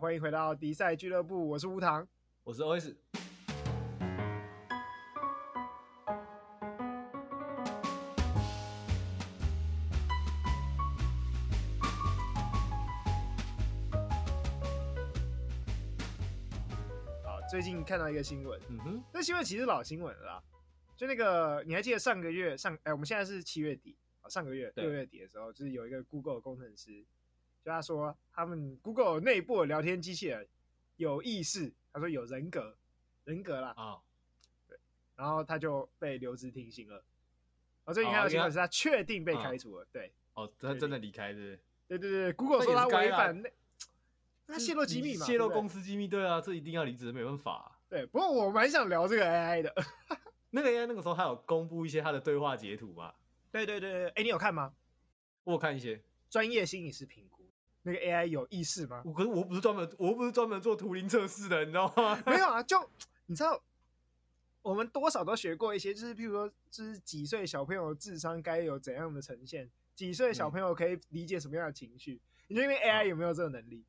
欢迎回到迪赛俱乐部，我是吴糖，我是 OS。啊，最近看到一个新闻，嗯哼，这新闻其实老新闻了啦，就那个你还记得上个月上哎，我们现在是七月底啊，上个月六月底的时候，就是有一个 Google 工程师。就他说，他们 Google 内部的聊天机器人有意识，他说有人格，人格啦。啊，对，然后他就被留职停薪了。我最近看到新闻是他确定被开除了，对。哦，他真的离开是？对对对，Google 说他违反那，那泄露机密嘛？泄露公司机密，对啊，这一定要离职，没办法。对，不过我蛮想聊这个 AI 的。那个 AI 那个时候他有公布一些他的对话截图吗？对对对，哎，你有看吗？我看一些专业心理师评估。那个 AI 有意识吗？我可是我不是专门，我不是专门做图灵测试的，你知道吗？没有啊，就你知道，我们多少都学过一些，就是譬如说，就是几岁小朋友智商该有怎样的呈现，几岁小朋友可以理解什么样的情绪？嗯、你觉得 AI 有没有这个能力？啊、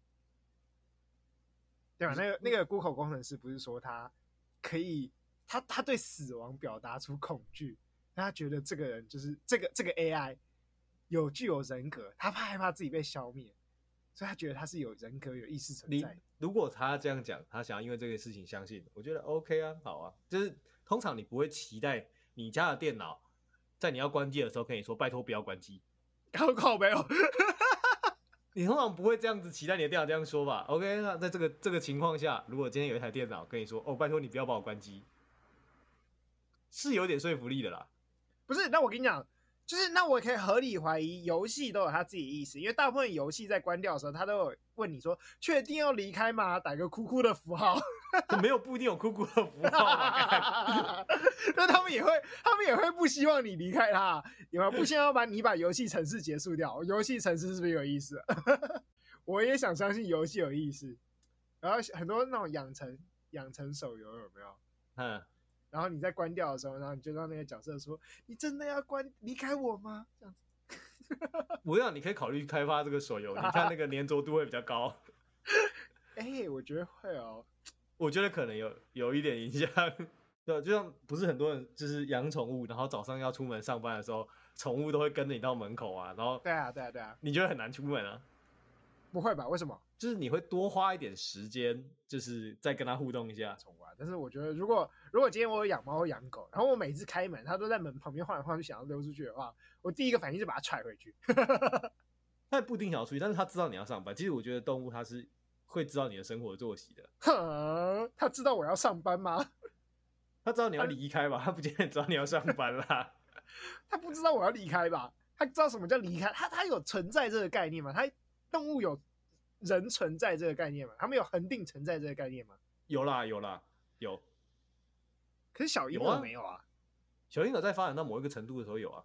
对吧？那个那个 Google 工程师不是说他可以，他他对死亡表达出恐惧，他觉得这个人就是这个这个 AI 有具有人格，他怕害怕自己被消灭。所以他觉得他是有人格、有意识存在。如果他这样讲，他想要因为这个事情相信，我觉得 OK 啊，好啊。就是通常你不会期待你家的电脑在你要关机的时候跟你说“拜托不要关机”，搞搞没有？你通常不会这样子期待你的电脑这样说吧？OK，那在这个这个情况下，如果今天有一台电脑跟你说“哦，拜托你不要把我关机”，是有点说服力的啦。不是，那我跟你讲。就是那我可以合理怀疑，游戏都有他自己的意思，因为大部分游戏在关掉的时候，他都有问你说：“确定要离开吗？”打个哭哭的符号，没有不一定有哭哭的符号。那 他们也会，他们也会不希望你离开他，有没有？不希望把你把游戏城市结束掉。游戏城市是不是有意思？我也想相信游戏有意思。然后很多那种养成养成手游有没有？嗯。然后你在关掉的时候，然后你就让那个角色说：“你真的要关离开我吗？”这样子，不要，你可以考虑开发这个手游，你看那个粘着度会比较高。哎、欸，我觉得会哦。我觉得可能有有一点影响。对，就像不是很多人就是养宠物，然后早上要出门上班的时候，宠物都会跟着你到门口啊，然后对啊，对啊，对啊，你觉得很难出门啊？不会吧？为什么？就是你会多花一点时间，就是再跟它互动一下宠物啊。但是我觉得，如果如果今天我有养猫或养狗，然后我每次开门，它都在门旁边晃来晃去，想要溜出去的话，我第一个反应是把它踹回去。它也不一定想要出去，但是它知道你要上班。其实我觉得动物它是会知道你的生活作息的。哼，它知道我要上班吗？它知道你要离开吧？它不见得知道你要上班啦。它不知道我要离开吧？它知道什么叫离开？它它有存在这个概念吗？它动物有。人存在这个概念吗？他们有恒定存在这个概念吗？有啦，有啦，有。可是小婴儿没有啊。小婴儿在发展到某一个程度的时候有啊。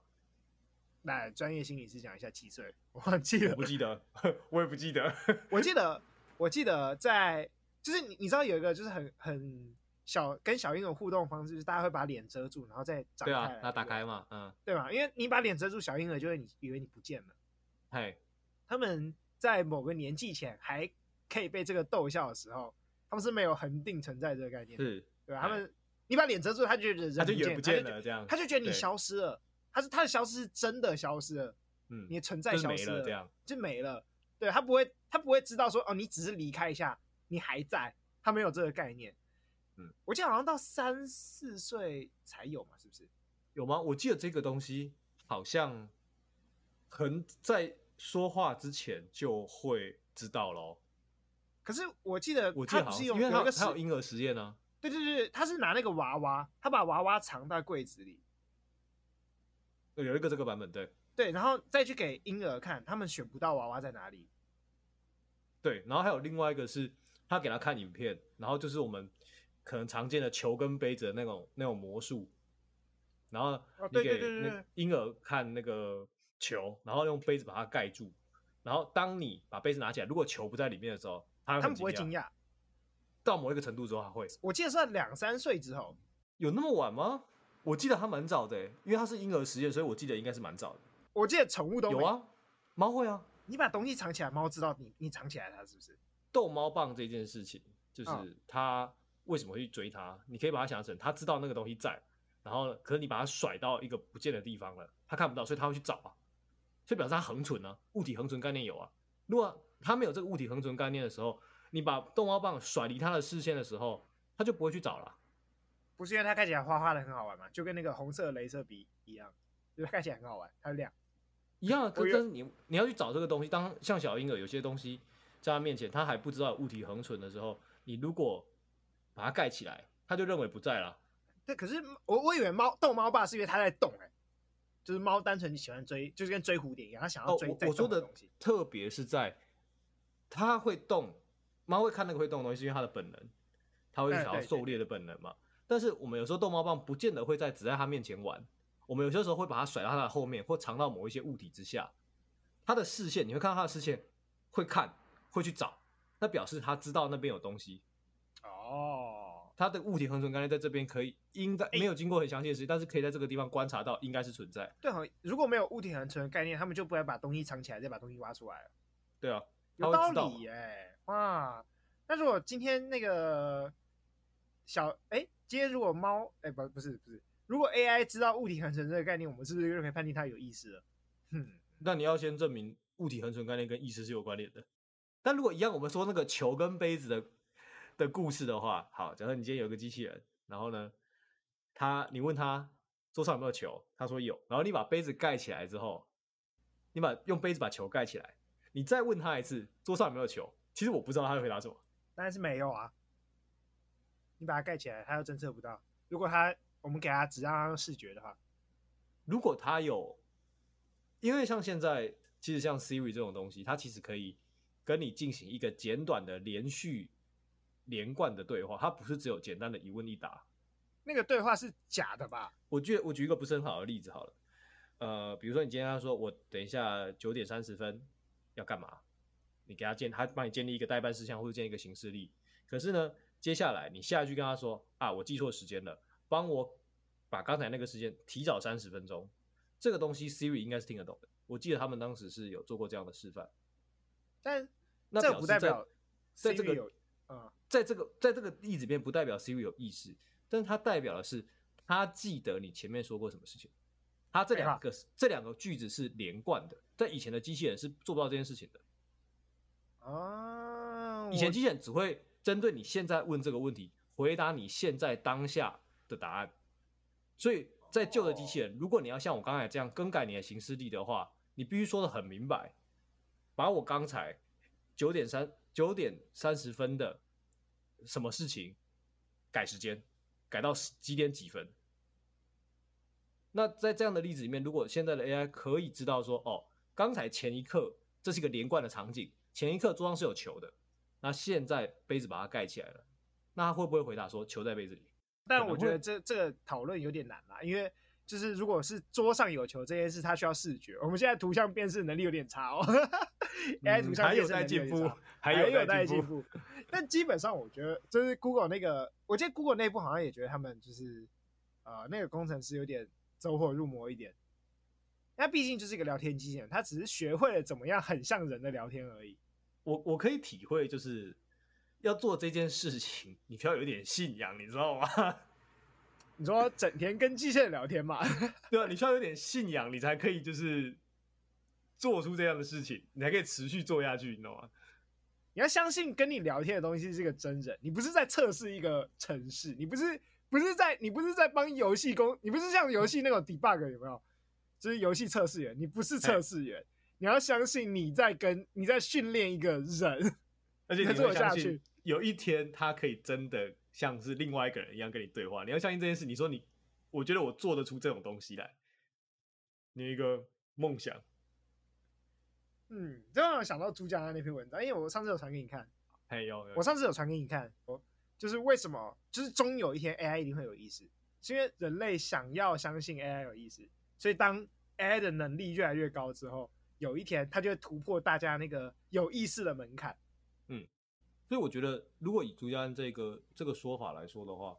来，专业心理师讲一下几岁？我忘记了，我不记得，我也不记得。我记得，我记得在，就是你你知道有一个就是很很小跟小婴儿互动方式，就是大家会把脸遮住，然后再展开。对啊，那打开嘛，嗯，对吧？因为你把脸遮住，小婴儿就会你以为你不见了。嘿，他们。在某个年纪前还可以被这个逗笑的时候，他们是没有恒定存在这个概念，是对吧？他们你把脸遮住，他就觉得人他就眼不见了，这样他就觉得你消失了，他是他的消失是真的消失了，嗯，你的存在消失了，这样就没了。对，他不会，他不会知道说哦，你只是离开一下，你还在，他没有这个概念。嗯，我记得好像到三四岁才有嘛，是不是？有吗？我记得这个东西好像很在。说话之前就会知道喽。可是我记得，我记得好像因为他有他有婴儿实验呢。对对对，他是拿那个娃娃，他把娃娃藏在柜子里。有一个这个版本，对对，然后再去给婴儿看，他们选不到娃娃在哪里。对，然后还有另外一个是，他给他看影片，然后就是我们可能常见的球跟杯子的那种那种魔术，然后你给婴儿看那个。球，然后用杯子把它盖住，然后当你把杯子拿起来，如果球不在里面的时候，他们不会惊讶。到某一个程度之后，他会。我记得是两三岁之后，有那么晚吗？我记得他蛮早的，因为他是婴儿实验，所以我记得应该是蛮早的。我记得宠物都有啊，猫会啊。你把东西藏起来，猫知道你你藏起来它是不是？逗猫棒这件事情，就是它为什么会去追它？你可以把它想成它知道那个东西在，然后可是你把它甩到一个不见的地方了，它看不到，所以它会去找啊。所以表示它恒存啊，物体恒存概念有啊。如果它没有这个物体恒存概念的时候，你把逗猫棒甩离它的视线的时候，它就不会去找了。不是因为它看起来花花的很好玩嘛？就跟那个红色的镭射笔一样，就是看起来很好玩，它亮。一样，可是你你要去找这个东西，当像小婴儿有些东西在他面前，他还不知道物体恒存的时候，你如果把它盖起来，他就认为不在了。对，可是我我以为猫逗猫棒是因为它在动哎、欸，就是猫单纯你喜欢追，就是跟追蝴蝶一样，它想要追哦。我说的特别是在它会动，猫会看那个会动的东西，是因为它的本能，它会想要狩猎的本能嘛。但是我们有时候逗猫棒不见得会在只在它面前玩。我们有些时候会把它甩到它的后面，或藏到某一些物体之下。它的视线，你会看到它的视线会看，会去找，那表示它知道那边有东西。哦，它的物体恒存概念在这边可以，应该没有经过很详细的实验，但是可以在这个地方观察到，应该是存在。对，如果没有物体恒存的概念，他们就不会把东西藏起来，再把东西挖出来了。对啊，有道理耶、欸！哇，那如果今天那个小，哎、欸，今天如果猫，哎、欸，不，不是，不是。如果 AI 知道物体恒存这个概念，我们是不是就可以判定它有意识了？哼，那你要先证明物体恒存概念跟意识是有关联的。但如果一样，我们说那个球跟杯子的的故事的话，好，假设你今天有个机器人，然后呢，他你问他桌上有没有球，他说有，然后你把杯子盖起来之后，你把用杯子把球盖起来，你再问他一次桌上有没有球，其实我不知道他会回答什么，当然是没有啊。你把它盖起来，他又侦测不到。如果他我们给他只让他用视觉的话，如果他有，因为像现在其实像 Siri 这种东西，它其实可以跟你进行一个简短的连续连贯的对话，它不是只有简单的一问一答。那个对话是假的吧？我觉得我举一个不是很好的例子好了，呃，比如说你今天他说我等一下九点三十分要干嘛，你给他建，他帮你建立一个代办事项或者建立一个行事历，可是呢，接下来你下一句跟他说啊，我记错时间了。帮我把刚才那个时间提早三十分钟，这个东西 Siri 应该是听得懂的。我记得他们当时是有做过这样的示范，但那这不代表在这个在这个在这个例子里面不代表 Siri 有意识，但是它代表的是他记得你前面说过什么事情。它这两个这两个句子是连贯的，在以前的机器人是做不到这件事情的。啊，以前机器人只会针对你现在问这个问题，回答你现在当下的答案，所以在旧的机器人，如果你要像我刚才这样更改你的行事历的话，你必须说的很明白，把我刚才九点三九点三十分的什么事情改时间，改到几点几分。那在这样的例子里面，如果现在的 AI 可以知道说，哦，刚才前一刻这是一个连贯的场景，前一刻桌上是有球的，那现在杯子把它盖起来了，那他会不会回答说球在杯子里？但我觉得这这个讨论有点难啦，因为就是如果是桌上有球这件事，它需要视觉。我们现在图像辨识能力有点差哦，AI 图像还有待进步，还有在进步。但基本上我觉得，就是 Google 那个，我记得 Google 内部好像也觉得他们就是呃那个工程师有点走火入魔一点。那毕竟就是一个聊天机器人，他只是学会了怎么样很像人的聊天而已。我我可以体会就是。要做这件事情，你需要有点信仰，你知道吗？你说整天跟机器人聊天嘛？对啊，你需要有点信仰，你才可以就是做出这样的事情，你还可以持续做下去，你知道吗？你要相信跟你聊天的东西是个真人，你不是在测试一个城市，你不是不是在你不是在帮游戏工，你不是像游戏那种 debug 有没有？就是游戏测试员，你不是测试员，你要相信你在跟你在训练一个人。而且你做下去有一天他可以真的像是另外一个人一样跟你对话。你要相信这件事。你说你，我觉得我做得出这种东西来。你有一个梦想。嗯，这让我想到朱家安那篇文章，因为我上次有传给你看。还有，我上次有传给你看，我就是为什么，就是终有一天 AI 一定会有意识，是因为人类想要相信 AI 有意识，所以当 AI 的能力越来越高之后，有一天它就会突破大家那个有意识的门槛。嗯，所以我觉得，如果以朱家安这个这个说法来说的话，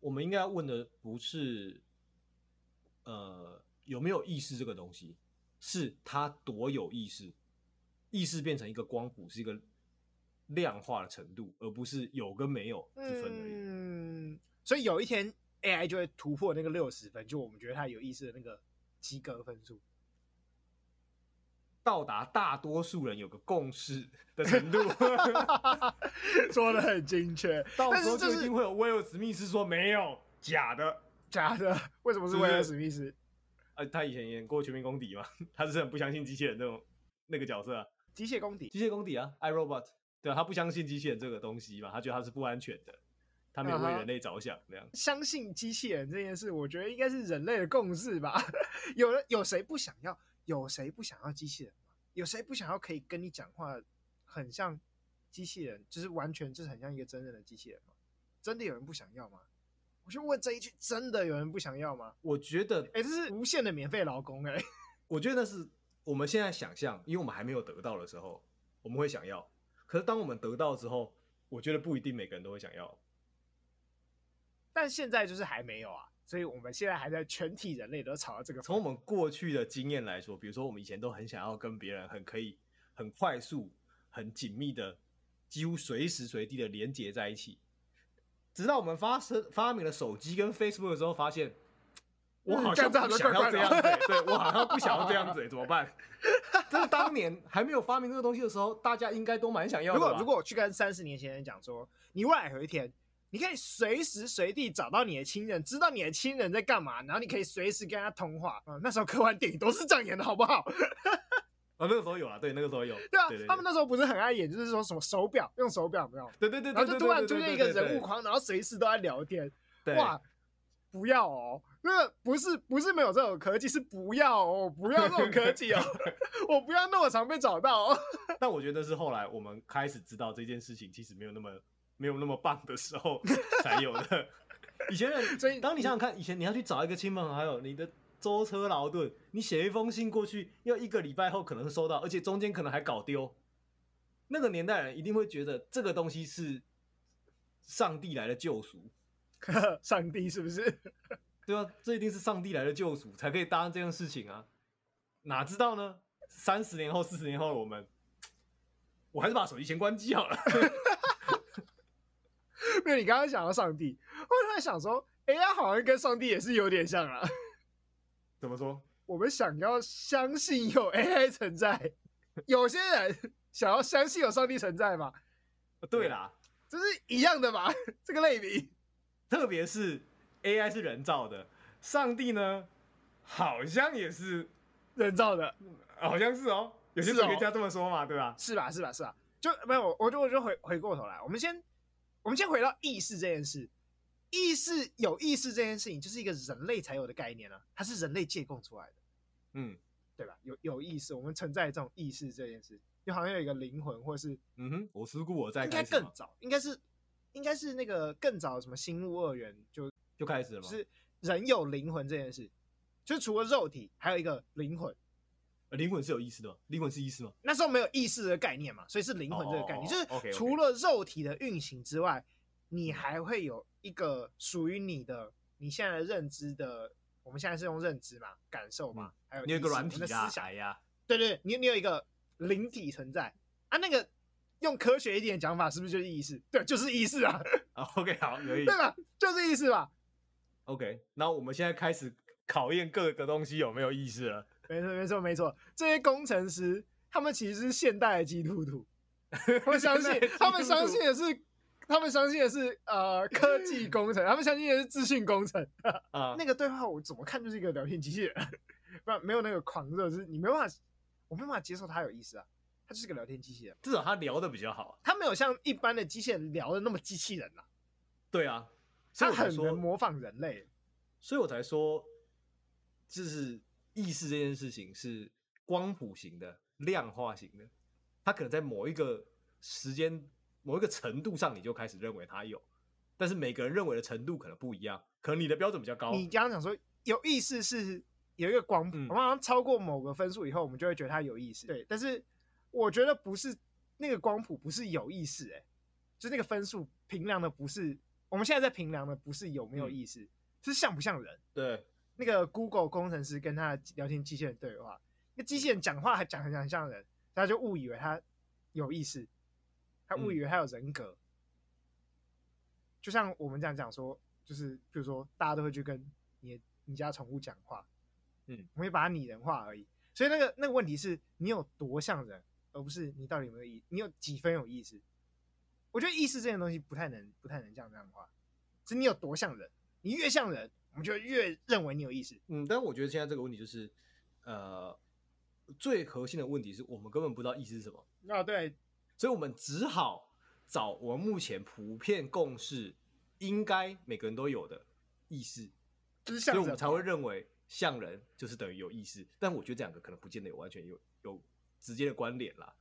我们应该要问的不是，呃，有没有意识这个东西，是他多有意识，意识变成一个光谱，是一个量化的程度，而不是有跟没有之分而已。嗯，所以有一天 AI 就会突破那个六十分，就我们觉得它有意思的那个及格分数，到达大多数人有个共识的程度。说的很精确，到时候就一定会有威尔史密斯说没有，假的，假的。为什么是威尔史密斯？呃，他以前演过《全民公敌》嘛，他是很不相信机器人那种那个角色啊。机械公敌，机械公敌啊，I Robot。对啊，他不相信机器人这个东西嘛，他觉得他是不安全的，他没有为人类着想那样。相信机器人这件事，我觉得应该是人类的共识吧。有人有谁不想要？有谁不想要机器人吗？有谁不想要可以跟你讲话，很像机器人，就是完全就是很像一个真正的机器人吗？真的有人不想要吗？我就问这一句，真的有人不想要吗？我觉得，哎、欸，这是无限的免费劳工哎、欸。我觉得那是我们现在想象，因为我们还没有得到的时候，我们会想要。可是当我们得到之后，我觉得不一定每个人都会想要。但现在就是还没有啊，所以我们现在还在全体人类都朝到这个。从我们过去的经验来说，比如说我们以前都很想要跟别人很可以、很快速、很紧密的，几乎随时随地的连接在一起。直到我们发生发明了手机跟 Facebook 的时候，发现。我好像不想要这样 子，欸，对，我好像不想要这样子，欸，怎么办？这是当年还没有发明这个东西的时候，大家应该都蛮想要的。如果如果我去跟三十年前人讲说，你未来有一天，你可以随时随地找到你的亲人，知道你的亲人在干嘛，然后你可以随时跟他通话。嗯，那时候科幻电影都是这样演的，好不好？啊，那个时候有啊，对，那个时候有。对啊，他们那时候不是很爱演，就是说什么手表，用手表没有？对对对，然后就突然出现一个人物框，然后随时都在聊天。对哇！不要哦，那个不是不是没有这种科技，是不要哦，不要这种科技哦，我不要那么常被找到哦。但我觉得是后来我们开始知道这件事情其实没有那么没有那么棒的时候才有的。以前人，所以当你想想看，以前你要去找一个亲朋好友，你的舟车劳顿，你写一封信过去，要一个礼拜后可能收到，而且中间可能还搞丢。那个年代人一定会觉得这个东西是上帝来的救赎。上帝是不是？对啊，这一定是上帝来的救赎，才可以答应这件事情啊！哪知道呢？三十年后、四十年后的我们，我还是把手机先关机好了。因为你刚刚想到上帝，我突然想说，AI 好像跟上帝也是有点像啊。怎么说？我们想要相信有 AI 存在，有些人想要相信有上帝存在嘛？对啦，这是一样的嘛？这个类比。特别是 AI 是人造的，上帝呢，好像也是人造的，好像是哦。有些科学家这么说嘛，对吧？是吧？是吧？是吧？就没有，我就我就回回过头来，我们先我们先回到意识这件事。意识有意识这件事情，就是一个人类才有的概念啊，它是人类借供出来的，嗯，对吧？有有意识，我们存在这种意识这件事，就好像有一个灵魂，或是嗯哼，我思故我在，应该更早，应该是。应该是那个更早什么星物二元就就开始了吗？就是人有灵魂这件事，就是除了肉体，还有一个灵魂。灵魂是有意识的吗？灵魂是意识吗？那时候没有意识的概念嘛，所以是灵魂这个概念。哦、就是除了肉体的运行之外，你还会有一个属于你的你现在的认知的。我们现在是用认知嘛，感受嘛，嗯、还有你有一个软体的思想呀。对，对对，你你有一个灵体存在啊，那个。用科学一点讲法，是不是就是意识？对，就是意识啊。OK，好，可以，对吧？就是意识吧。OK，那我们现在开始考验各个东西有没有意识了。没错，没错，没错。这些工程师，他们其实是现代的基督徒。他们相信，他们相信的是，他们相信的是呃科技工程，他们相信的是资讯工程。啊，那个对话我怎么看就是一个聊天机器人，不然没有那个狂热，就是你没办法，我没办法接受他有意思啊。他就是个聊天机器人，至少他聊的比较好。他没有像一般的机器人聊的那么机器人呐。对啊，他很能模仿人类，所以我才说，就是意识这件事情是光谱型的、量化型的。他可能在某一个时间、某一个程度上，你就开始认为他有，但是每个人认为的程度可能不一样。可能你的标准比较高。你刚刚讲说有意识是有一个光谱，嗯、我们好像超过某个分数以后，我们就会觉得他有意识。对，但是。我觉得不是那个光谱不是有意识，哎，就那个分数评量的不是我们现在在评量的不是有没有意识，嗯、是像不像人。对，那个 Google 工程师跟他的聊天机器人对话，那机器人讲话还讲很像很像人，大家就误以为他有意识。他误以为他有人格。嗯、就像我们这样讲说，就是比如说大家都会去跟你你家宠物讲话，嗯，我会把它拟人化而已。所以那个那个问题是你有多像人，而不是你到底有没有意，你有几分有意思。我觉得意识这件东西不太能不太能这样这样的话，是你有多像人，你越像人，我们就越认为你有意识。嗯，但我觉得现在这个问题就是，呃，最核心的问题是我们根本不知道意识是什么。啊，对，所以我们只好找我们目前普遍共识，应该每个人都有的意识，就是像，所以我们才会认为。像人就是等于有意识，但我觉得这两个可能不见得有完全有有直接的关联啦。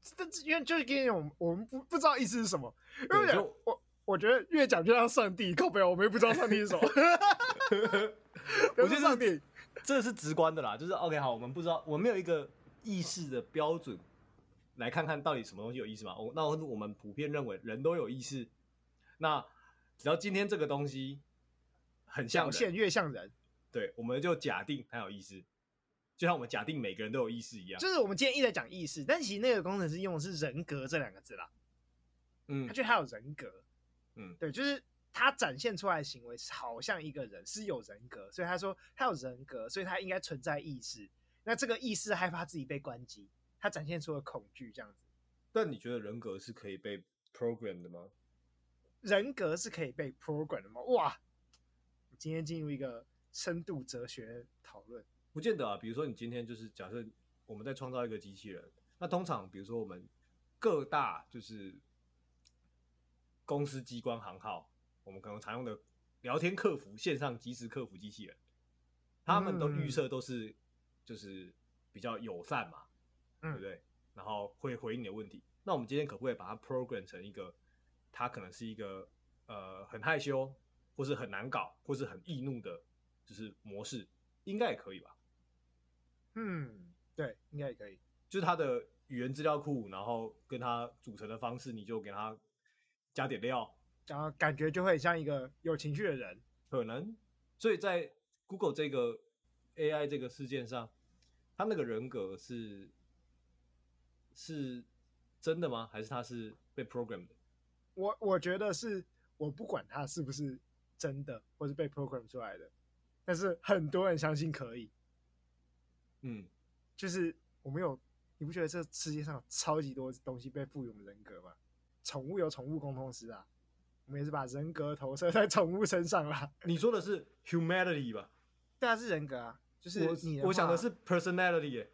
这因为就是因为我们我们不不知道意思是什么，因为我我，我觉得越讲就像上帝，靠北，我们也不知道上帝是什么。我觉得 上帝这是直观的啦，就是 OK 好，我们不知道，我们没有一个意识的标准来看看到底什么东西有意思嘛。我那我们普遍认为人都有意识，那只要今天这个东西很像人，越像人。对，我们就假定它有意识，就像我们假定每个人都有意识一样。就是我们今天一直在讲意识，但其实那个工程师用的是人格这两个字啦。嗯，他觉得他有人格。嗯，对，就是他展现出来的行为好像一个人是有人格，所以他说他有人格，所以他应该存在意识。那这个意识害怕自己被关机，他展现出了恐惧这样子。但你觉得人格是可以被 program 的吗？人格是可以被 program 的吗？哇，今天进入一个。深度哲学讨论不见得啊，比如说你今天就是假设我们在创造一个机器人，那通常比如说我们各大就是公司机关行号，我们可能常用的聊天客服、线上即时客服机器人，他们都预设都是就是比较友善嘛，对不对？然后会回应你的问题。那我们今天可不可以把它 program 成一个，它可能是一个呃很害羞，或是很难搞，或是很易怒的？就是模式应该也可以吧？嗯，对，应该也可以。就是它的语言资料库，然后跟它组成的方式，你就给它加点料，然后感觉就会像一个有情绪的人。可能，所以在 Google 这个 AI 这个事件上，他那个人格是是真的吗？还是他是被 program 的？我我觉得是，我不管他是不是真的，或是被 program 出来的。但是很多人相信可以，嗯，就是我们有，你不觉得这世界上有超级多东西被赋予人格吗？宠物有宠物共通师啊，我们也是把人格投射在宠物身上啦。你说的是 humanity 吧？对啊，是人格啊，就是你我，我想的是 personality 耶。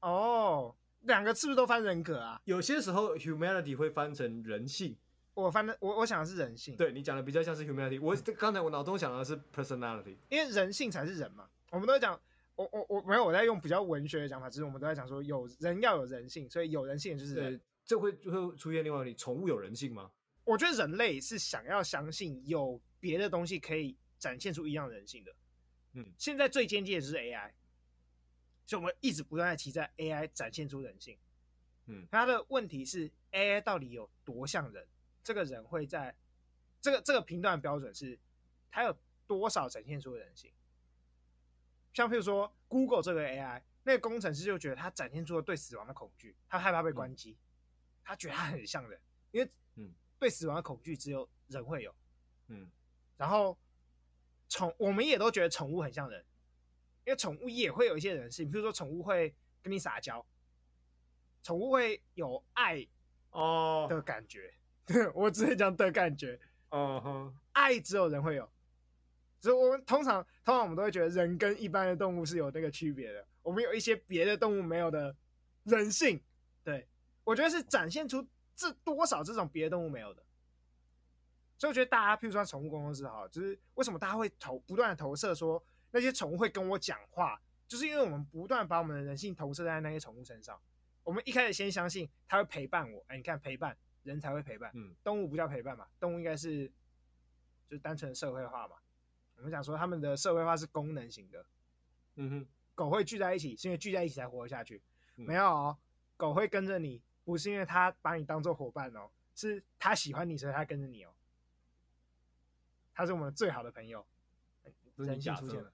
哦，两个是不是都翻人格啊？有些时候 humanity 会翻成人性。我翻的我我想的是人性，对你讲的比较像是 humanity。我刚才我脑中想的是 personality，因为人性才是人嘛。我们都在讲，我我我没有我在用比较文学的讲法，只是我们都在讲说有人要有人性，所以有人性就是人。这会会出现另外一题，宠物有人性吗？我觉得人类是想要相信有别的东西可以展现出一样人性的。嗯，现在最尖尖的就是 AI，所以我们一直不断在期待 AI 展现出人性。嗯，它的问题是 AI 到底有多像人？这个人会在这个这个评断标准是，它有多少展现出人性？像譬如说，Google 这个 AI，那个工程师就觉得他展现出了对死亡的恐惧，他害怕被关机，嗯、他觉得他很像人，因为嗯，对死亡的恐惧只有人会有，嗯，然后宠我们也都觉得宠物很像人，因为宠物也会有一些人性，比如说宠物会跟你撒娇，宠物会有爱哦的感觉。Oh. 我只是讲的感觉，嗯哼，爱只有人会有，所以我们通常通常我们都会觉得人跟一般的动物是有那个区别的，我们有一些别的动物没有的人性，对，我觉得是展现出这多少这种别的动物没有的，所以我觉得大家，譬如说宠物公司哈，就是为什么大家会投不断的投射说那些宠物会跟我讲话，就是因为我们不断把我们的人性投射在那些宠物身上，我们一开始先相信它会陪伴我，哎，你看陪伴。人才会陪伴，嗯，动物不叫陪伴嘛，动物应该是就是单纯的社会化嘛。我们讲说他们的社会化是功能型的，嗯哼，狗会聚在一起是因为聚在一起才活下去，嗯、没有哦，狗会跟着你不是因为它把你当做伙伴哦，是它喜欢你所以它跟着你哦，它是我们最好的朋友，人性出现了，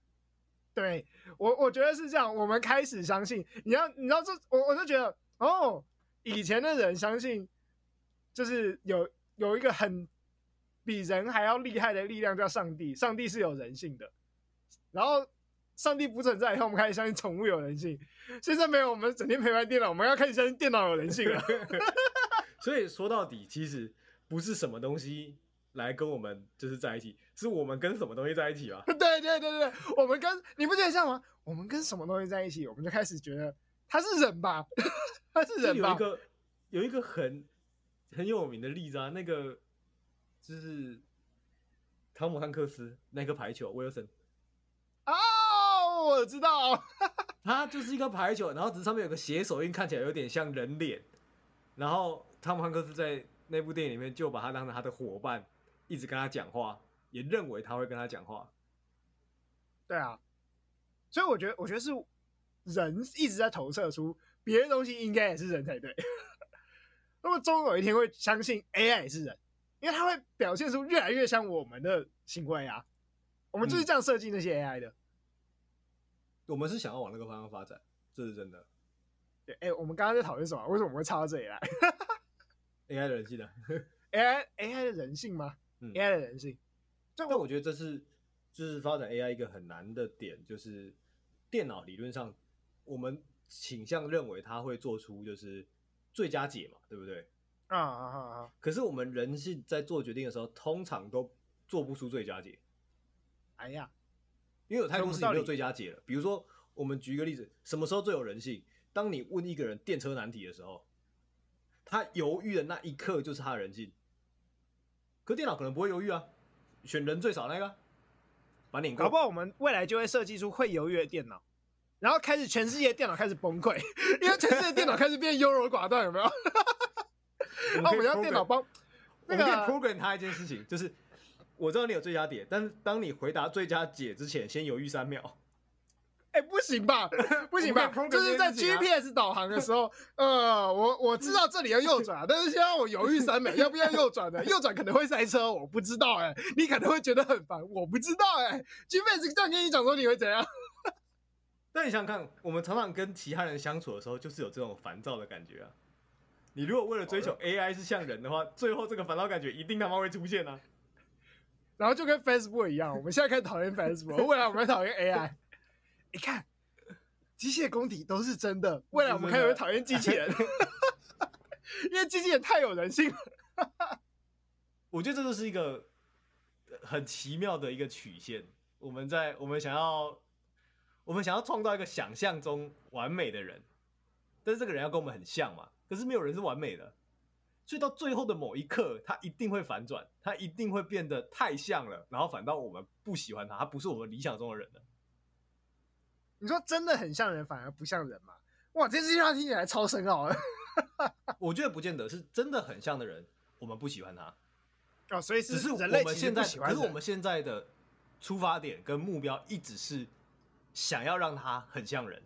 对我我觉得是这样，我们开始相信，你要你知道这我我就觉得哦，以前的人相信。就是有有一个很比人还要厉害的力量叫上帝，上帝是有人性的。然后上帝不存在以后，我们开始相信宠物有人性。现在没有，我们整天陪伴电脑，我们要开始相信电脑有人性了。所以说到底，其实不是什么东西来跟我们就是在一起，是我们跟什么东西在一起吧？对对对对，我们跟你不觉得像吗？我们跟什么东西在一起，我们就开始觉得他是人吧？他是人吧？有一个有一个很很有名的例子啊，那个就是汤姆汉克斯那个排球，威尔森。哦，我知道，他就是一个排球，然后只是上面有个血手印，看起来有点像人脸。然后汤姆汉克斯在那部电影里面就把他当成他的伙伴，一直跟他讲话，也认为他会跟他讲话。对啊，所以我觉得，我觉得是人一直在投射出别的东西，应该也是人才对。那么终有一天会相信 AI 也是人，因为它会表现出越来越像我们的行为啊。我们就是这样设计那些 AI 的。我们是想要往那个方向发展，这是真的。对，哎、欸，我们刚刚在讨论什么？为什么我们会插到这里来？AI 的人性的 AI AI 的人性吗？嗯，AI 的人性。但我觉得这是就是发展 AI 一个很难的点，就是电脑理论上我们倾向认为它会做出就是最佳解嘛，对不对？啊啊啊啊！可是我们人性在做决定的时候，通常都做不出最佳解。哎呀！因为有太多事情没有最佳解了。比如说，我们举一个例子，什么时候最有人性？当你问一个人电车难题的时候，他犹豫的那一刻就是他的人性。可电脑可能不会犹豫啊，选人最少那个，把你搞不好我们未来就会设计出会犹豫的电脑，然后开始全世界电脑开始崩溃，因为全世界电脑开始变优柔寡断，有没有？那我们要电脑帮，我们可以 program 他一件事情，就是。我知道你有最佳解，但是当你回答最佳解之前，先犹豫三秒。哎、欸，不行吧？不行吧？就是在 GPS 导航的时候，呃，我我知道这里要右转，但是现在我犹豫三秒，要不要右转呢？右转可能会塞车，我不知道哎、欸。你可能会觉得很烦，我不知道哎、欸。GPS 这样跟你讲说，你会怎样？但你想想看，我们常常跟其他人相处的时候，就是有这种烦躁的感觉啊。你如果为了追求 AI 是像人的话，最后这个烦躁感觉一定他妈会出现啊。然后就跟 Facebook 一样，我们现在开始讨厌 Facebook，未来我们讨厌 AI。你看，机械工体都是真的，未来我们开始会讨厌机器人，因为机器人太有人性了。我觉得这就是一个很奇妙的一个曲线。我们在我们想要，我们想要创造一个想象中完美的人，但是这个人要跟我们很像嘛？可是没有人是完美的。所以到最后的某一刻，他一定会反转，他一定会变得太像了，然后反倒我们不喜欢他，他不是我们理想中的人了。你说真的很像人，反而不像人嘛？哇，这句话听起来超深奥的。我觉得不见得是真的很像的人，我们不喜欢他。哦，所以是只是我们现在，可是我们现在的出发点跟目标一直是想要让他很像人。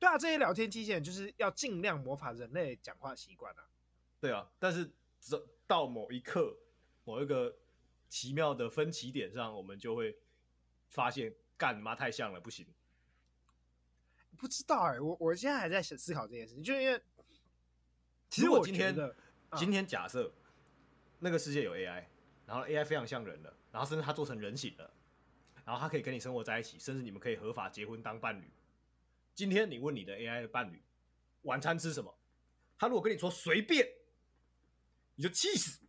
对啊，这些聊天机器人就是要尽量模仿人类讲话习惯啊。对啊，但是到某一刻，某一个奇妙的分歧点上，我们就会发现，干妈太像了，不行。不知道哎、欸，我我现在还在思考这件事情，就是因为其实我今天今天假设那个世界有 AI，然后 AI 非常像人了，然后甚至它做成人形了，然后它可以跟你生活在一起，甚至你们可以合法结婚当伴侣。今天你问你的 AI 的伴侣晚餐吃什么？他如果跟你说随便，你就气死。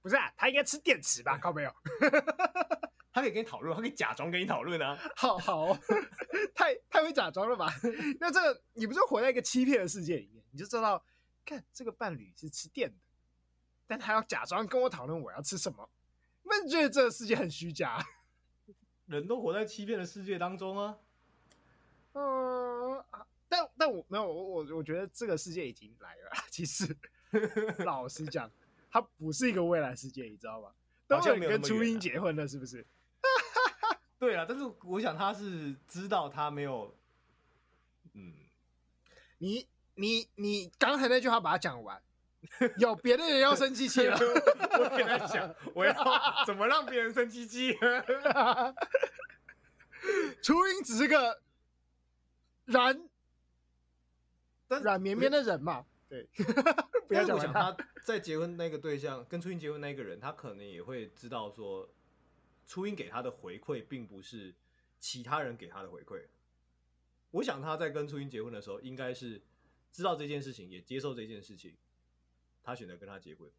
不是啊，他应该吃电池吧？靠没有？他可以跟你讨论，他可以假装跟你讨论啊。好好，太太会假装了吧？那这个你不是活在一个欺骗的世界里面？你就知道，看这个伴侣是吃电的，但他要假装跟我讨论我要吃什么，那你觉得这个世界很虚假？人都活在欺骗的世界当中啊。嗯，但但我没有我我我觉得这个世界已经来了。其实老实讲，它不是一个未来世界，你知道吗？都有人跟初音结婚了，是不是？对啊，但是我想他是知道他没有。嗯，你你你刚才那句话把它讲完，有别的人要生气气了。我给他讲，我要 怎么让别人生气气？初音只是个。软，软绵绵的人嘛，对，不要讲。他在结婚那个对象跟初音结婚那个人，他可能也会知道说，初音给他的回馈并不是其他人给他的回馈。我想他在跟初音结婚的时候，应该是知道这件事情，也接受这件事情，他选择跟他结婚。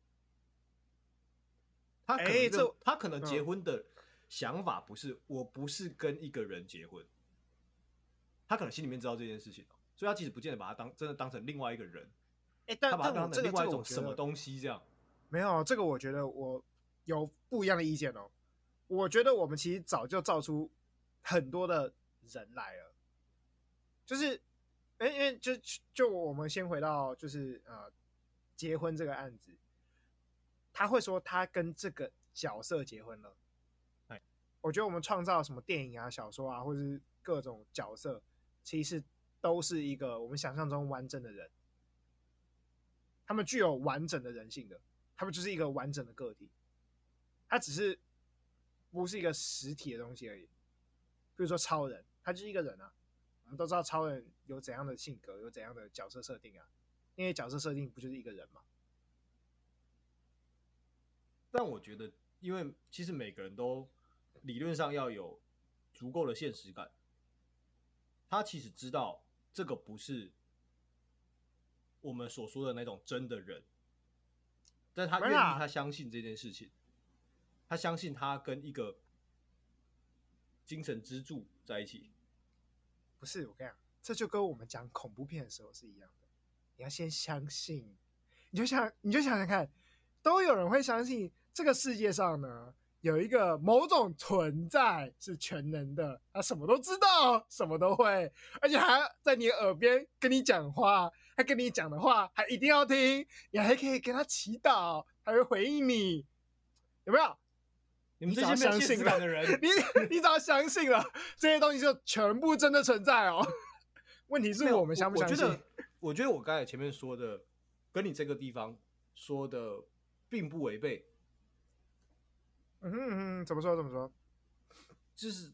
他可能、欸、他可能结婚的想法不是，我不是跟一个人结婚，他可能心里面知道这件事情，所以他其实不见得把他当真的当成另外一个人。哎、欸，但他把他当成另外一种这个、什么东西这样？没有这个，我觉得我有不一样的意见哦。我觉得我们其实早就造出很多的人来了。就是，哎、欸，因为就就我们先回到就是呃，结婚这个案子，他会说他跟这个角色结婚了。哎，我觉得我们创造什么电影啊、小说啊，或者是各种角色，其实都是一个我们想象中完整的人，他们具有完整的人性的，他们就是一个完整的个体，他只是不是一个实体的东西而已。比如说超人，他就是一个人啊。我们都知道超人有怎样的性格，有怎样的角色设定啊？因为角色设定不就是一个人吗？但我觉得，因为其实每个人都理论上要有足够的现实感，他其实知道这个不是我们所说的那种真的人，但他愿意，他相信这件事情，他相信他跟一个精神支柱在一起。不是我跟你讲，这就跟我们讲恐怖片的时候是一样的。你要先相信，你就想，你就想想看，都有人会相信这个世界上呢，有一个某种存在是全能的，他什么都知道，什么都会，而且还在你耳边跟你讲话，他跟你讲的话还一定要听，你还可以跟他祈祷，还会回应你，有没有？你们这些没有现实感的人，你你只要相信了这些东西，就全部真的存在哦。问题是我们相不相信？我觉得，我觉得我刚才前面说的，跟你这个地方说的并不违背。嗯哼嗯哼，怎么说怎么说？就是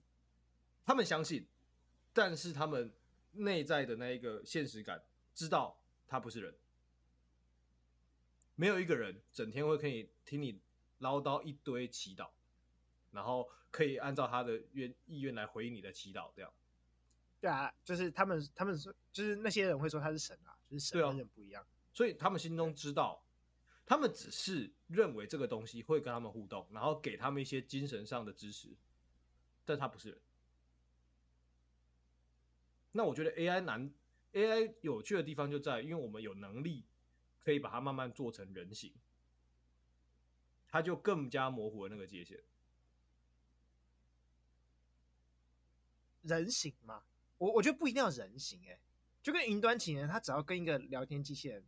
他们相信，但是他们内在的那一个现实感，知道他不是人。没有一个人整天会可以听你唠叨一堆祈祷。然后可以按照他的愿意愿来回应你的祈祷，这样。对啊，就是他们，他们说，就是那些人会说他是神啊，就是神跟人不一样。所以他们心中知道，他们只是认为这个东西会跟他们互动，然后给他们一些精神上的支持，但他不是人。那我觉得 AI 难，AI 有趣的地方就在，因为我们有能力可以把它慢慢做成人形，它就更加模糊了那个界限。人形嘛，我我觉得不一定要人形哎、欸，就跟云端情人，他只要跟一个聊天机器人、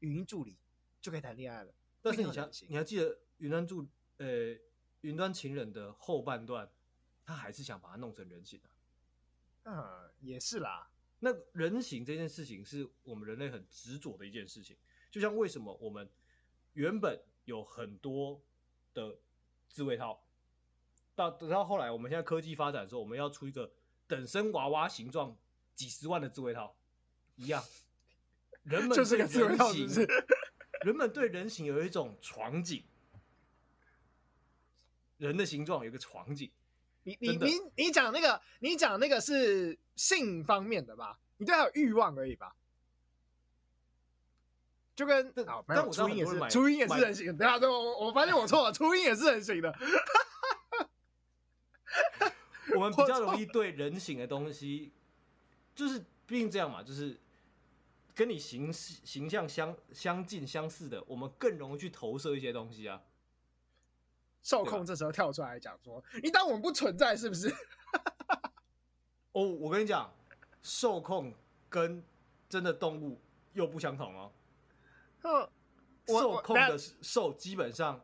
语音助理就可以谈恋爱了。但是你想，你还记得云端助呃云端情人的后半段，他还是想把它弄成人形的、啊。嗯，也是啦。那人形这件事情是我们人类很执着的一件事情，就像为什么我们原本有很多的自慰套。到等到后来，我们现在科技发展的时候，我们要出一个等身娃娃形状几十万的自慰套，一样。人们对人形，人们对人形有一种床景，人的形状有一个床景。你你你你讲那个，你讲那个是性方面的吧？你对他有欲望而已吧？就跟好，但我初音也是，初音也是人形。等下，我我发现我错了，初音也是人形的。我们比较容易对人形的东西，就是毕竟这样嘛，就是跟你形形象相相近相似的，我们更容易去投射一些东西啊。受控这时候跳出来讲说：“你当我们不存在是不是？” 哦，我跟你讲，受控跟真的动物又不相同哦。受控的受基本上。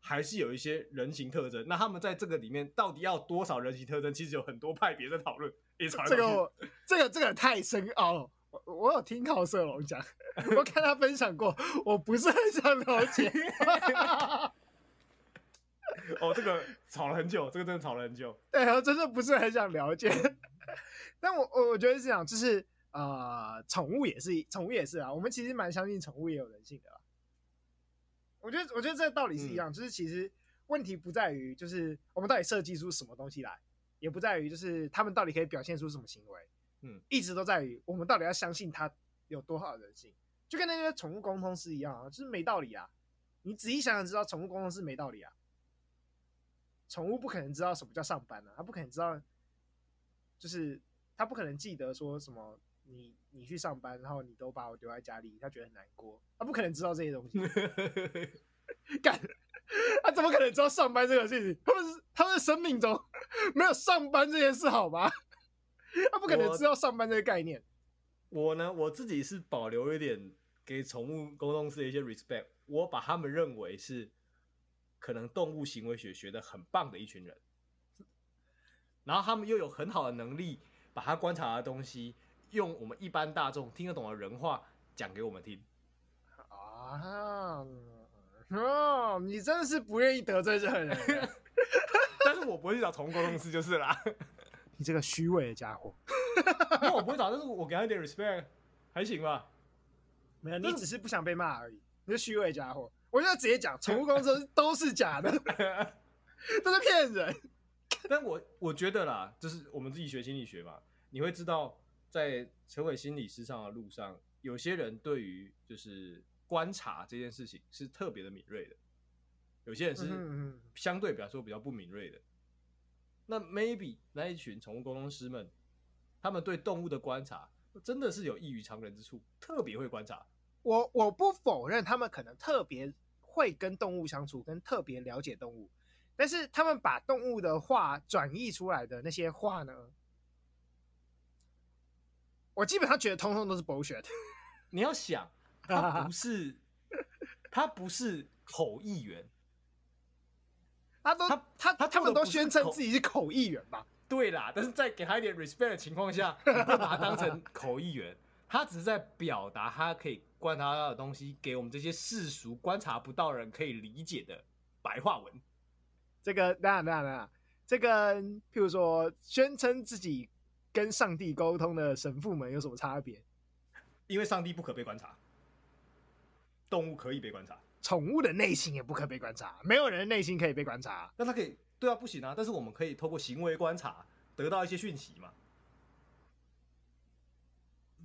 还是有一些人形特征，那他们在这个里面到底要多少人形特征？其实有很多派别在讨论。这个这个这个太深奥，我我有听靠色龙讲，我看他分享过，我不是很想了解。哦，这个吵了很久，这个真的吵了很久。对，我真的不是很想了解。但我我我觉得是这样，就是呃，宠物也是，宠物也是啊。我们其实蛮相信宠物也有人性的啦。我觉得，我觉得这个道理是一样，嗯、就是其实问题不在于就是我们到底设计出什么东西来，也不在于就是他们到底可以表现出什么行为，嗯，一直都在于我们到底要相信他有多少人性。就跟那些宠物沟通师一样啊，就是没道理啊。你仔细想想，知道宠物沟通师没道理啊。宠物不可能知道什么叫上班啊，它不可能知道，就是它不可能记得说什么你你去上班，然后你都把我丢在家里，他觉得很难过，他不可能知道这些东西。干，他怎么可能知道上班这个事情？他们是他们的生命中没有上班这件事，好吗？他不可能知道上班这个概念。我，我呢，我自己是保留一点给宠物沟通师的一些 respect，我把他们认为是。可能动物行为学学的很棒的一群人，然后他们又有很好的能力，把他观察的东西用我们一般大众听得懂的人话讲给我们听。啊，哦，你真的是不愿意得罪任何人，但是我不会去找宠物沟通师就是啦。你这个虚伪的家伙，那我不会找，但是我给他一点 respect，还行吧？没有，你只是不想被骂而已。你是虚伪家伙。我就直接讲，宠物公司都是假的，都是骗人。但我我觉得啦，就是我们自己学心理学嘛，你会知道，在成为心理师上的路上，有些人对于就是观察这件事情是特别的敏锐的，有些人是相对比来说比较不敏锐的。那 maybe 那一群宠物沟通师们，他们对动物的观察真的是有异于常人之处，特别会观察。我我不否认他们可能特别会跟动物相处，跟特别了解动物，但是他们把动物的话转译出来的那些话呢，我基本上觉得通通都是 bullshit。你要想，他不是 他不是口译员，他都他他他，他们都宣称自己是口译员吧？对啦，但是在给他一点 respect 的情况下，你不把他当成口译员，他只是在表达他可以。观察到的东西，给我们这些世俗观察不到人可以理解的白话文。这个，那那那，这个，譬如说，宣称自己跟上帝沟通的神父们有什么差别？因为上帝不可被观察，动物可以被观察，宠物的内心也不可被观察，没有人的内心可以被观察。那他可以？对啊，不行啊。但是我们可以透过行为观察得到一些讯息嘛？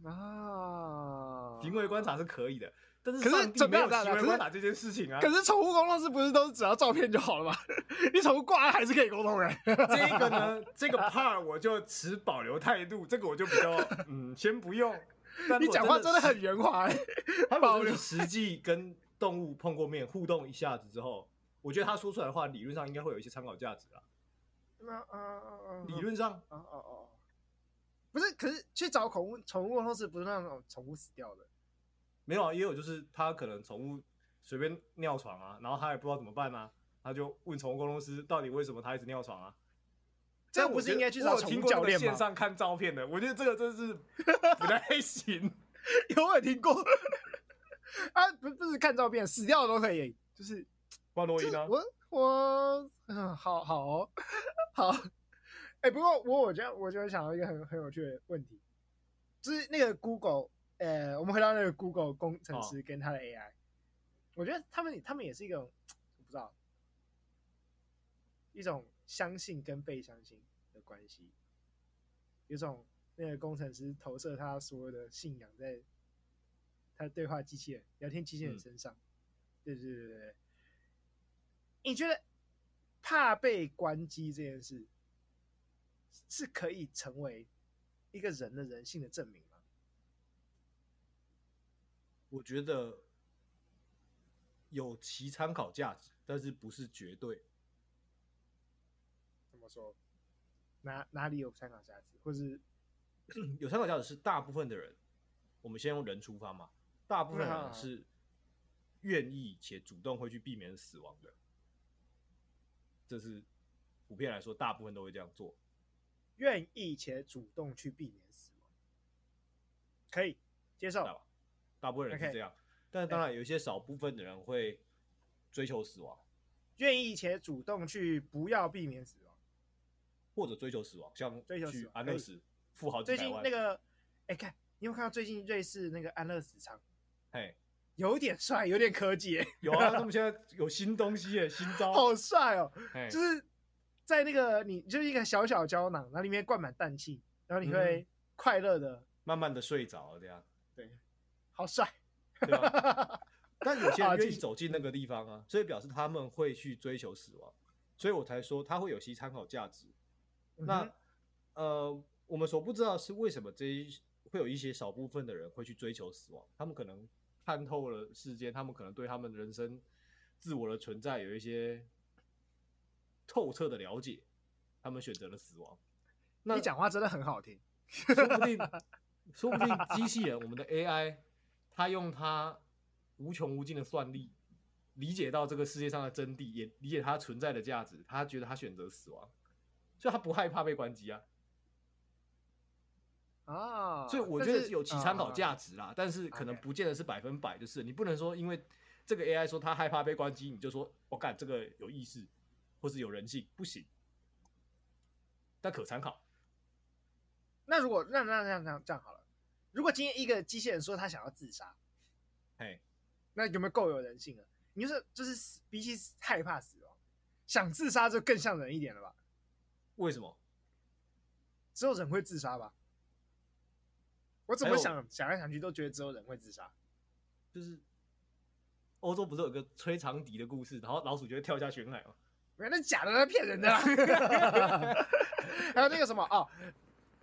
啊，行为观察是可以的，但是上帝没有行为观察这件事情啊。可是宠物沟通师不是都是只要照片就好了吗？你宠物挂还是可以沟通的。这个呢，这个 part 我就持保留态度，这个我就比较嗯，先不用。你讲话真的很圆滑，他保留实际跟动物碰过面互动一下子之后，我觉得他说出来的话理论上应该会有一些参考价值啊。那啊啊啊，理论上啊啊啊。不是，可是去找宠物宠物沟通师不是那种宠物死掉的，没有啊，也有就是他可能宠物随便尿床啊，然后他也不知道怎么办啊，他就问宠物沟通师到底为什么他一直尿床啊？这不是应该去找宠物教练吗？线上看照片的，我觉得这个真是不太行。有没有听过啊？不不是看照片，死掉的都可以，就是关录音呢？我我嗯，好好、哦、好。哎、欸，不过我我觉得我就想到一个很很有趣的问题，就是那个 Google，呃，我们回到那个 Google 工程师跟他的 AI，、哦、我觉得他们他们也是一种我不知道一种相信跟被相信的关系，有种那个工程师投射他所有的信仰在他的对话机器人、聊天机器人身上，嗯、对对对对对，你觉得怕被关机这件事？是可以成为一个人的人性的证明吗？我觉得有其参考价值，但是不是绝对。怎么说？哪哪里有参考价值？或是 有参考价值是大部分的人，我们先用人出发嘛。大部分人是愿意且主动会去避免死亡的，这是普遍来说，大部分都会这样做。愿意且主动去避免死亡，可以接受。大部分人是这样，Okay. 但当然有一些少部分的人会追求死亡。愿意且主动去不要避免死亡，或者追求死亡，像追求死亡，安乐死，富豪最近那个，哎、欸，看你有看到最近瑞士那个安乐死场？嘿，有点帅，有点科技。有啊，他们现在有新东西耶，新招，好帅哦！就是在那个你就是一个小小胶囊，然后里面灌满氮气，然后你会快乐的、嗯、慢慢的睡着，这样。对，好帅。对吧？但有些人愿意走进那个地方啊，所以表示他们会去追求死亡，所以我才说他会有些参考价值。嗯、那呃，我们所不知道是为什么这一会有一些少部分的人会去追求死亡，他们可能看透了世间，他们可能对他们人生自我的存在有一些透彻的了解，他们选择了死亡。那你讲话真的很好听，说不定，说不定机器人，我们的 AI，他用他无穷无尽的算力，理解到这个世界上的真谛，也理解他存在的价值，他觉得他选择死亡。所以他不害怕被关机啊，啊，所以我觉得是有其参考价值啦，但是可能不见得是百分百，就是你不能说因为这个 AI 说他害怕被关机，你就说我干这个有意识或是有人性，不行，但可参考。那如果那那那这样好了，如果今天一个机器人说他想要自杀，嘿，那有没有够有人性啊？你就是就是比起害怕死亡，想自杀就更像人一点了吧？为什么？只有人会自杀吧？我怎么想想来想去都觉得只有人会自杀。就是欧洲不是有个吹长笛的故事，然后老鼠就会跳下悬崖吗？原来假的，那骗人的。还有那个什么哦，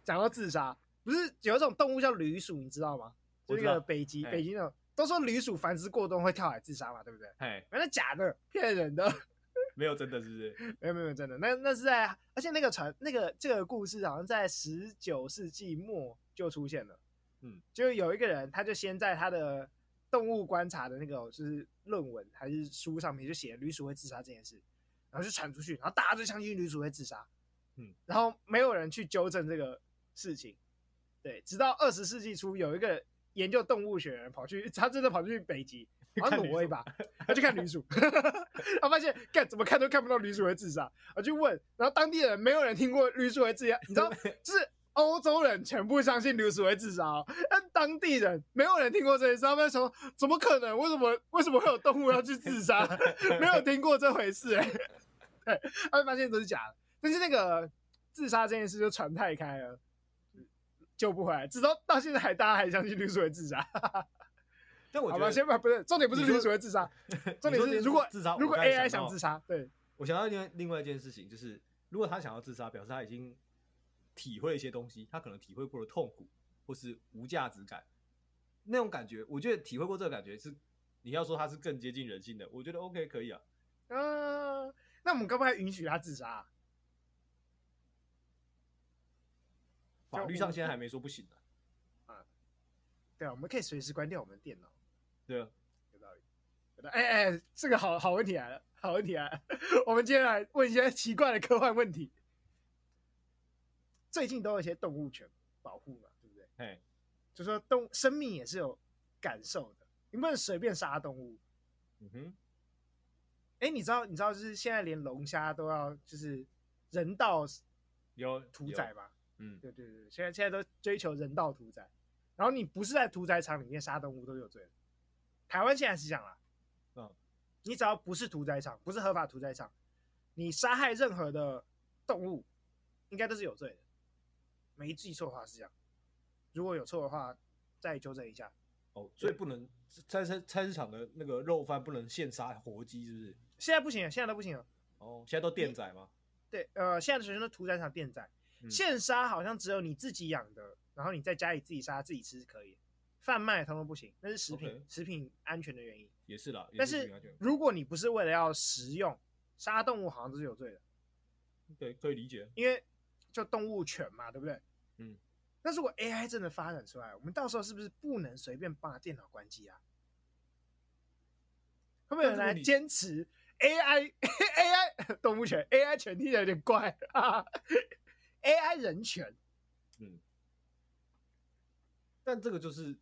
讲到自杀，不是有一种动物叫旅鼠，你知道吗？就那个北极北极那种，都说旅鼠繁殖过冬会跳海自杀嘛，对不对？哎，原来假的，骗人的。没有真的，是不是？没有没有真的，那那是在，而且那个传那个这个故事好像在十九世纪末就出现了。嗯，就有一个人，他就先在他的动物观察的那个就是论文还是书上面就写旅鼠会自杀这件事，然后就传出去，然后大家就相信旅鼠会自杀。嗯，然后没有人去纠正这个事情。对，直到二十世纪初，有一个研究动物学的人跑去，他真的跑去北极。好像挪威吧，他去看旅鼠，他发现干怎么看都看不到旅鼠会自杀，他就问，然后当地人没有人听过旅鼠会自杀，你知道，就是欧洲人全部相信旅鼠会自杀哦，但当地人没有人听过这件事，他们说怎么可能？为什么为什么会有动物要去自杀？没有听过这回事哎，对，他们发现都是假的，但是那个自杀这件事就传太开了，救不回来，直到到现在还大家还相信旅鼠会自杀。但我觉得，好吧，先不不是重点，不是旅鼠会自杀，重点是如果自杀，如果 AI 想自杀，对，我想到另外另外一件事情，就是如果他想要自杀，表示他已经体会了一些东西，他可能体会过了痛苦或是无价值感，那种感觉，我觉得体会过这个感觉是你要说他是更接近人性的，我觉得 OK 可以啊。嗯、呃，那我们该不该允许他自杀、啊？法律上现在还没说不行呢、啊。啊，对啊，我们可以随时关掉我们的电脑。对啊，有道理。哎哎、这个好好问题来了，好问题来了。我们今天来问一些奇怪的科幻问题。最近都有一些动物权保护嘛，对不对？哎，就说动生命也是有感受的，你不能随便杀动物。嗯哼。哎、欸，你知道你知道就是现在连龙虾都要就是人道有屠宰吧？嗯，对对对，现在现在都追求人道屠宰，然后你不是在屠宰场里面杀动物都有罪。台湾现在是这样啦，嗯，你只要不是屠宰场，不是合法屠宰场，你杀害任何的动物，应该都是有罪的。没记错的话是这样，如果有错的话，再纠正一下。哦，所以不能菜菜菜市场的那个肉贩不能现杀活鸡，是不是？现在不行了，现在都不行了。哦，现在都电宰吗？对，呃，现在的学生都屠宰场电宰，嗯、现杀好像只有你自己养的，然后你在家里自己杀自己吃是可以。贩卖通通不行，那是食品.食品安全的原因。也是啦，但是如果你不是为了要食用，杀动物好像都是有罪的。对，可以理解。因为就动物权嘛，对不对？嗯。那如果 AI 真的发展出来，我们到时候是不是不能随便把电脑关机啊？会不会有人来坚持 AI AI 动物权 AI 权听起来有点怪啊？AI 人权，嗯。但这个就是。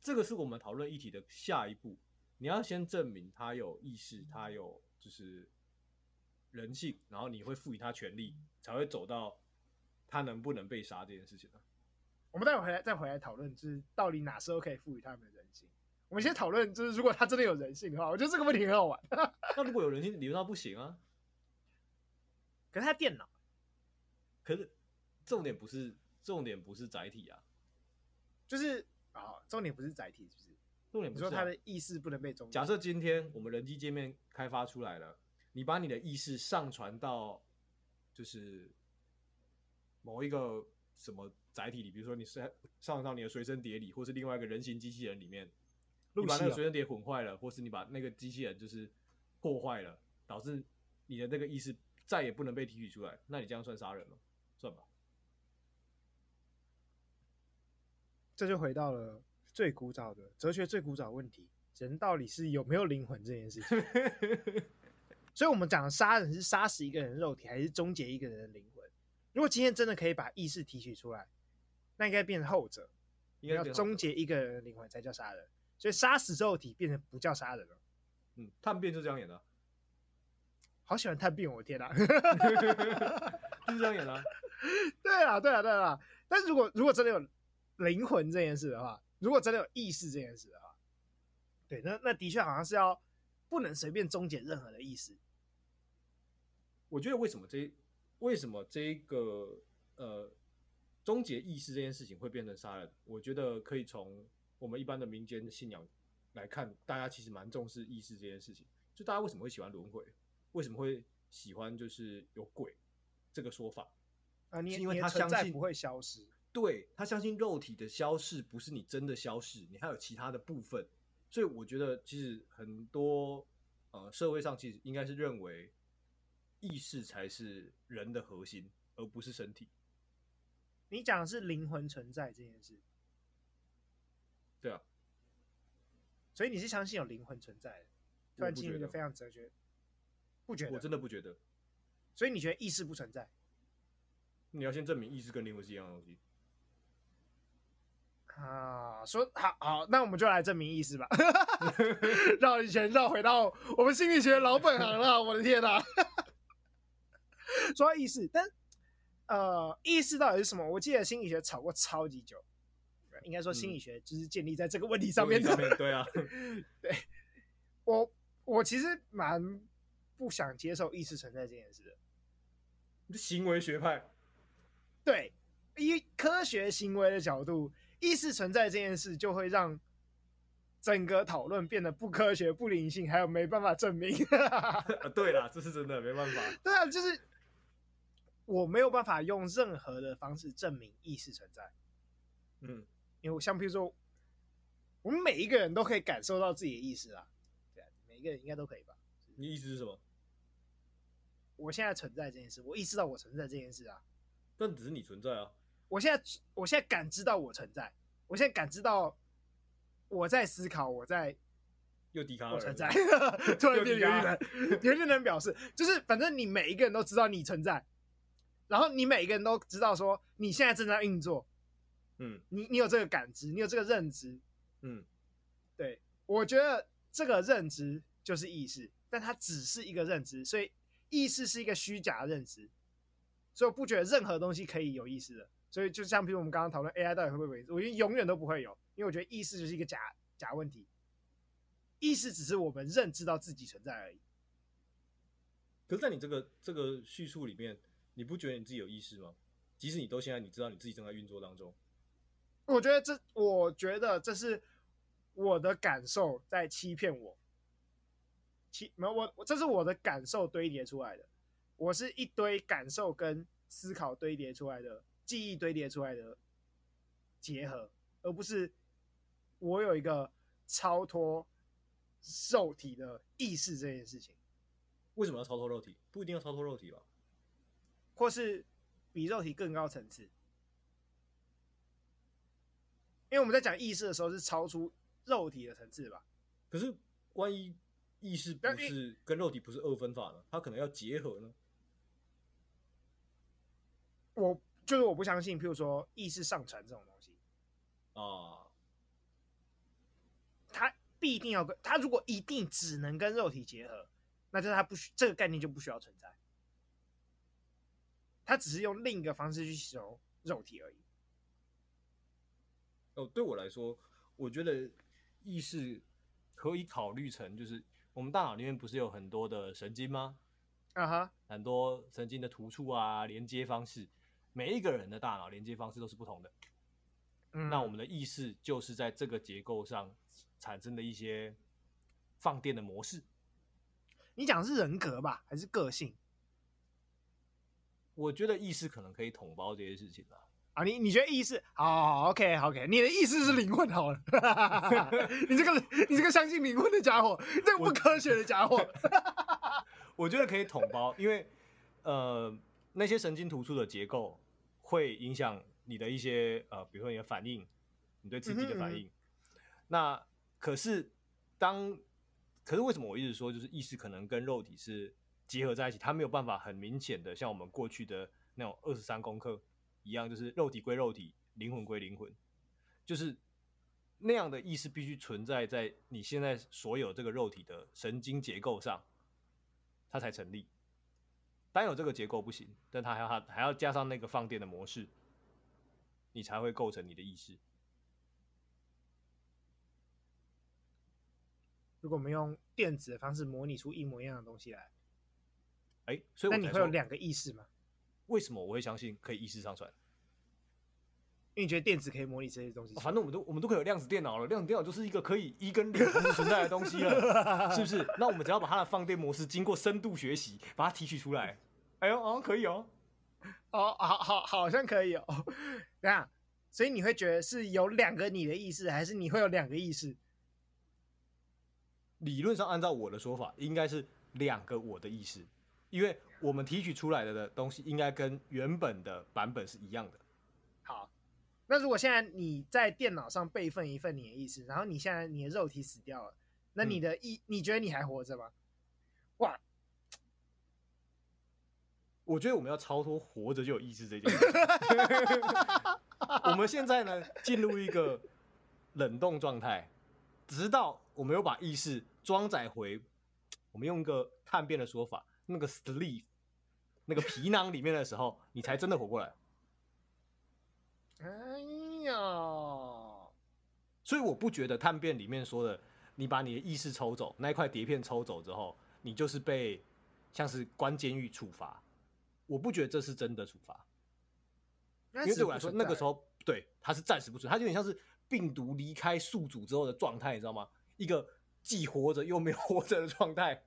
这个是我们讨论议题的下一步。你要先证明他有意识，他有就是人性，然后你会赋予他权利，才会走到他能不能被杀这件事情我们待会回来再回来讨论，就是到底哪时候可以赋予他们的人性。我们先讨论，就是如果他真的有人性的话，我觉得这个问题很好玩。那如果有人性，理论上不行啊。可是他电脑，可是重点不是重点不是载体啊，就是啊，重点不是载体，是不是？重点不是、啊、说他的意识不能被中。假设今天我们人机界面开发出来了，你把你的意识上传到就是某一个什么载体里，比如说你是上传到你的随身碟里，或是另外一个人形机器人里面，你把那个随身碟混坏了，或是你把那个机器人就是破坏了，导致你的那个意识。再也不能被提取出来，那你这样算杀人吗？算吧。这就回到了最古早的哲学最古早的问题：人到底是有没有灵魂这件事情？所以，我们讲杀人是杀死一个人的肉体，还是终结一个人的灵魂？如果今天真的可以把意识提取出来，那应该变成后者，应该要终结一个人的灵魂才叫杀人。所以，杀死肉体变成不叫杀人了。嗯，探变就这样演的。好喜欢探病，我的天哪！就是这样演的。对啊，对啊，对啊。但是如果如果真的有灵魂这件事的话，如果真的有意识这件事的话，对，那那的确好像是要不能随便终结任何的意识。我觉得为什么这为什么这一个呃终结意识这件事情会变成杀人？我觉得可以从我们一般的民间信仰来看，大家其实蛮重视意识这件事情。就大家为什么会喜欢轮回？为什么会喜欢就是有鬼这个说法啊？你因为他相信不会消失，对，他相信肉体的消逝不是你真的消逝，你还有其他的部分。所以我觉得其实很多呃社会上其实应该是认为意识才是人的核心，而不是身体。你讲的是灵魂存在这件事，对啊。所以你是相信有灵魂存在的？突然进入一个非常哲学。不觉得，我真的不觉得。所以你觉得意识不存在？你要先证明意识跟灵魂是一样的东西。啊，说好好，那我们就来证明意思吧。绕一圈绕回到我们心理学老本行了，我的天哪！说到意识，但呃，意识到底是什么？我记得心理学吵过超级久。应该说心理学就是建立在这个问题上面的。嗯、对啊，对，我我其实蛮。不想接受意识存在这件事的，行为学派，对，以科学行为的角度，意识存在这件事就会让整个讨论变得不科学、不灵性，还有没办法证明。啊，对啦，这是真的，没办法。对啊，就是我没有办法用任何的方式证明意识存在。嗯，因为像比如说，我们每一个人都可以感受到自己的意识啊，对啊，每一个人应该都可以吧？你意思是什么？我现在存在这件事，我意识到我存在这件事啊。但只是你存在啊。我现在，我现在感知到我存在，我现在感知到我在思考，我在又抵抗我存在。突然变原人，原人表示就是，反正你每一个人都知道你存在，然后你每一个人都知道说你现在正在运作。嗯，你你有这个感知，你有这个认知。嗯，对，我觉得这个认知就是意识。但它只是一个认知，所以意识是一个虚假的认知，所以我不觉得任何东西可以有意思的。所以就像比如我们刚刚讨论 AI 到底会不会有意识，我觉得永远都不会有，因为我觉得意识就是一个假假问题。意识只是我们认知到自己存在而已。可是，在你这个这个叙述里面，你不觉得你自己有意识吗？即使你都现在你知道你自己正在运作当中，我觉得这，我觉得这是我的感受在欺骗我。欺没有我，我这是我的感受堆叠出来的，我是一堆感受跟思考堆叠出来的，记忆堆叠出来的结合，而不是我有一个超脱肉体的意识这件事情。为什么要超脱肉体？不一定要超脱肉体吧？或是比肉体更高层次？因为我们在讲意识的时候是超出肉体的层次吧？可是关于。意识不是跟肉体不是二分法呢，它可能要结合呢。我就是我不相信，譬如说意识上传这种东西啊，它必定要跟它如果一定只能跟肉体结合，那就是它不需这个概念就不需要存在。它只是用另一个方式去形容肉体而已。哦，对我来说，我觉得意识可以考虑成，就是我们大脑里面不是有很多的神经吗？啊哈，很多神经的突触啊，连接方式，每一个人的大脑连接方式都是不同的。嗯，那我们的意识就是在这个结构上产生的一些放电的模式。你讲的是人格吧，还是个性？我觉得意识可能可以统包这些事情吧。啊，你你觉得意识好好？OK，OK，你的意识是灵魂好了。你这个你这个相信灵魂的家伙，这个不科学的家伙。我觉得可以统包，因为呃，那些神经突触的结构会影响你的一些呃，比如说你的反应，你对刺激的反应。嗯嗯，那可是当，可是为什么我一直说就是意识可能跟肉体是结合在一起，它没有办法很明显的像我们过去的那种二十三功课。一样，就是肉体归肉体，灵魂归灵魂，就是那样的意识必须存在在你现在所有这个肉体的神经结构上，它才成立。单有这个结构不行，但它还要还要加上那个放电的模式，你才会构成你的意识。如果我们用电子的方式模拟出一模一样的东西来，哎，所以那你会有两个意识吗？为什么我会相信可以意识上传？因为你觉得电子可以模拟这些东西，反正我们都我们都可以有量子电脑了。量子电脑就是一个可以一跟零同时存在的东西了，是不是？那我们只要把它的放电模式经过深度学习，把它提取出来，哎呦，好像可以哦，哦，好好好像可以哦。等下，所以你会觉得是有两个你的意识，还是你会有两个意识？理论上，按照我的说法，应该是两个我的意识。因为我们提取出来的的东西应该跟原本的版本是一样的。好，那如果现在你在电脑上备份一份你的意识，然后你现在你的肉体死掉了，那你的意，嗯、你觉得你还活着吗？哇！我觉得我们要超脱活着就有意识这件事。我们现在呢，进入一个冷冻状态，直到我们又把意识装载回，我们用一个探变的说法。那个 sleeve，那个皮囊里面的时候，你才真的活过来。哎呀，所以我不觉得探变里面说的，你把你的意识抽走，那一块碟片抽走之后，你就是被像是关监狱处罚。我不觉得这是真的处罚，因为对我来说，那个时候对他是暂时不存在，它有点像是病毒离开宿主之后的状态，你知道吗？一个既活着又没有活着的状态。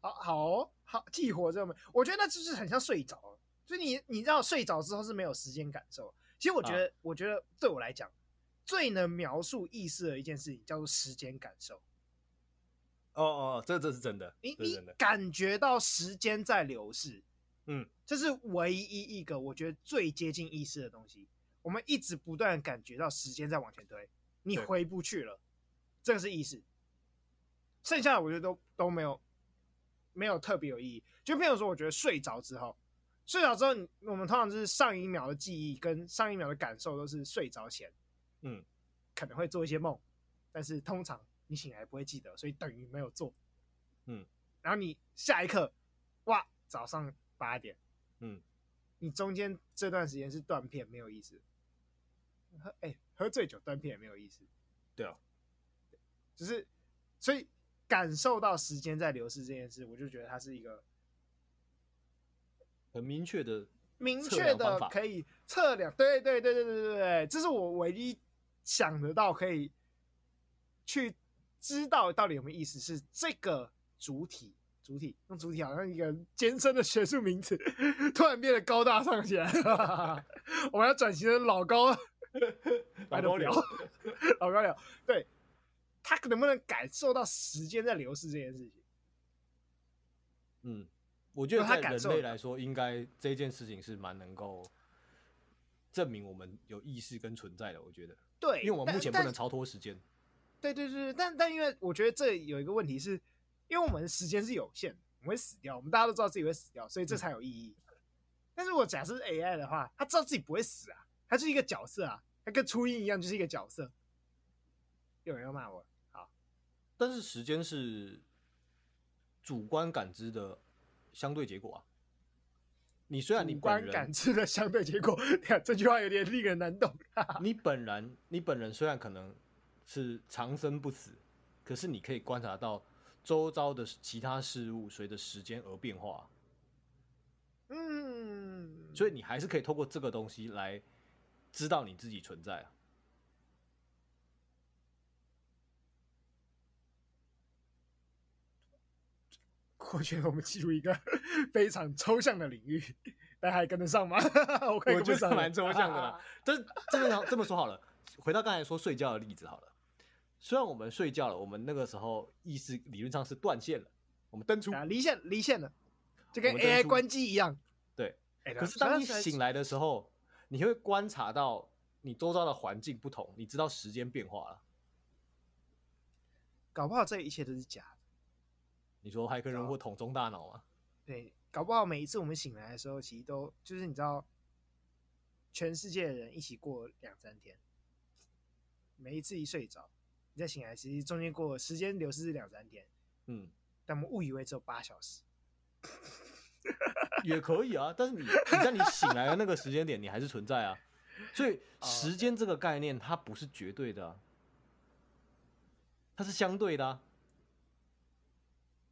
好 好、哦、好，既活着没，我觉得那就是很像睡着了。所以你你知道睡着之后是没有时间感受。其实我觉得，啊、我觉得对我来讲，最能描述意识的一件事情叫做时间感受。哦哦，这这是真的，你你感觉到时间在流逝，嗯，这是唯一一个我觉得最接近意识的东西。我们一直不断感觉到时间在往前推，你回不去了，这个是意识。剩下的我觉得都都没有。没有特别有意义，就譬如说，我觉得睡着之后，睡着之后，我们通常就是上一秒的记忆跟上一秒的感受都是睡着前，嗯，可能会做一些梦，但是通常你醒来不会记得，所以等于没有做，嗯，然后你下一刻，哇，早上八点，嗯，你中间这段时间是断片，没有意思，喝哎喝醉酒断片也没有意思，对啊，就是所以。感受到时间在流逝这件事，我就觉得它是一个很明确的、明确的可以测量。对对对对对对对，这是我唯一想得到可以去知道到底有没有意思。是这个主体，主体用主体好像一个艰深的学术名词，突然变得高大上起来。我们要转型成老高，老高聊，老高聊，对。他能不能感受到时间在流逝这件事情？嗯，我觉得在人类来说，应该这件事情是蛮能够证明我们有意识跟存在的。我觉得，对，因为我们目前不能超脱时间。对对对，但但因为我觉得这有一个问题是，因为我们时间是有限，我们会死掉，我们大家都知道自己会死掉，所以这才有意义。嗯、但是如果假设是 AI 的话，他知道自己不会死啊，他是一个角色啊，他跟初音一样，就是一个角色。有人要骂我。好但是时间是主观感知的相对结果啊。你虽然你主观感知的相对结果，这句话有点令人难懂。你本人，你本人虽然可能是长生不死，可是你可以观察到周遭的其他事物随着时间而变化。嗯，所以你还是可以透过这个东西来知道你自己存在啊。我觉得我们进入一个 非常抽象的领域，大家还跟得上吗？我我觉得蛮抽象的啦。这这么这么说好了，回到刚才说睡觉的例子好了。虽然我们睡觉了，我们那个时候意识理论上是断线了，我们登出离线离线了，就跟 AI 关机一样。对，可是当你醒来的时候，你会观察到你周遭的环境不同，你知道时间变化了。搞不好这一切都是假的。你说骇客任务或桶中大脑吗？对，搞不好每一次我们醒来的时候，其实都就是你知道，全世界的人一起过两三天。每一次一睡着，你再醒来，其实中间过时间流逝是两三天。嗯，但我们误以为只有八小时，也可以啊。但是你你在你醒来的那个时间点，你还是存在啊。所以时间这个概念，它不是绝对的啊，它是相对的啊。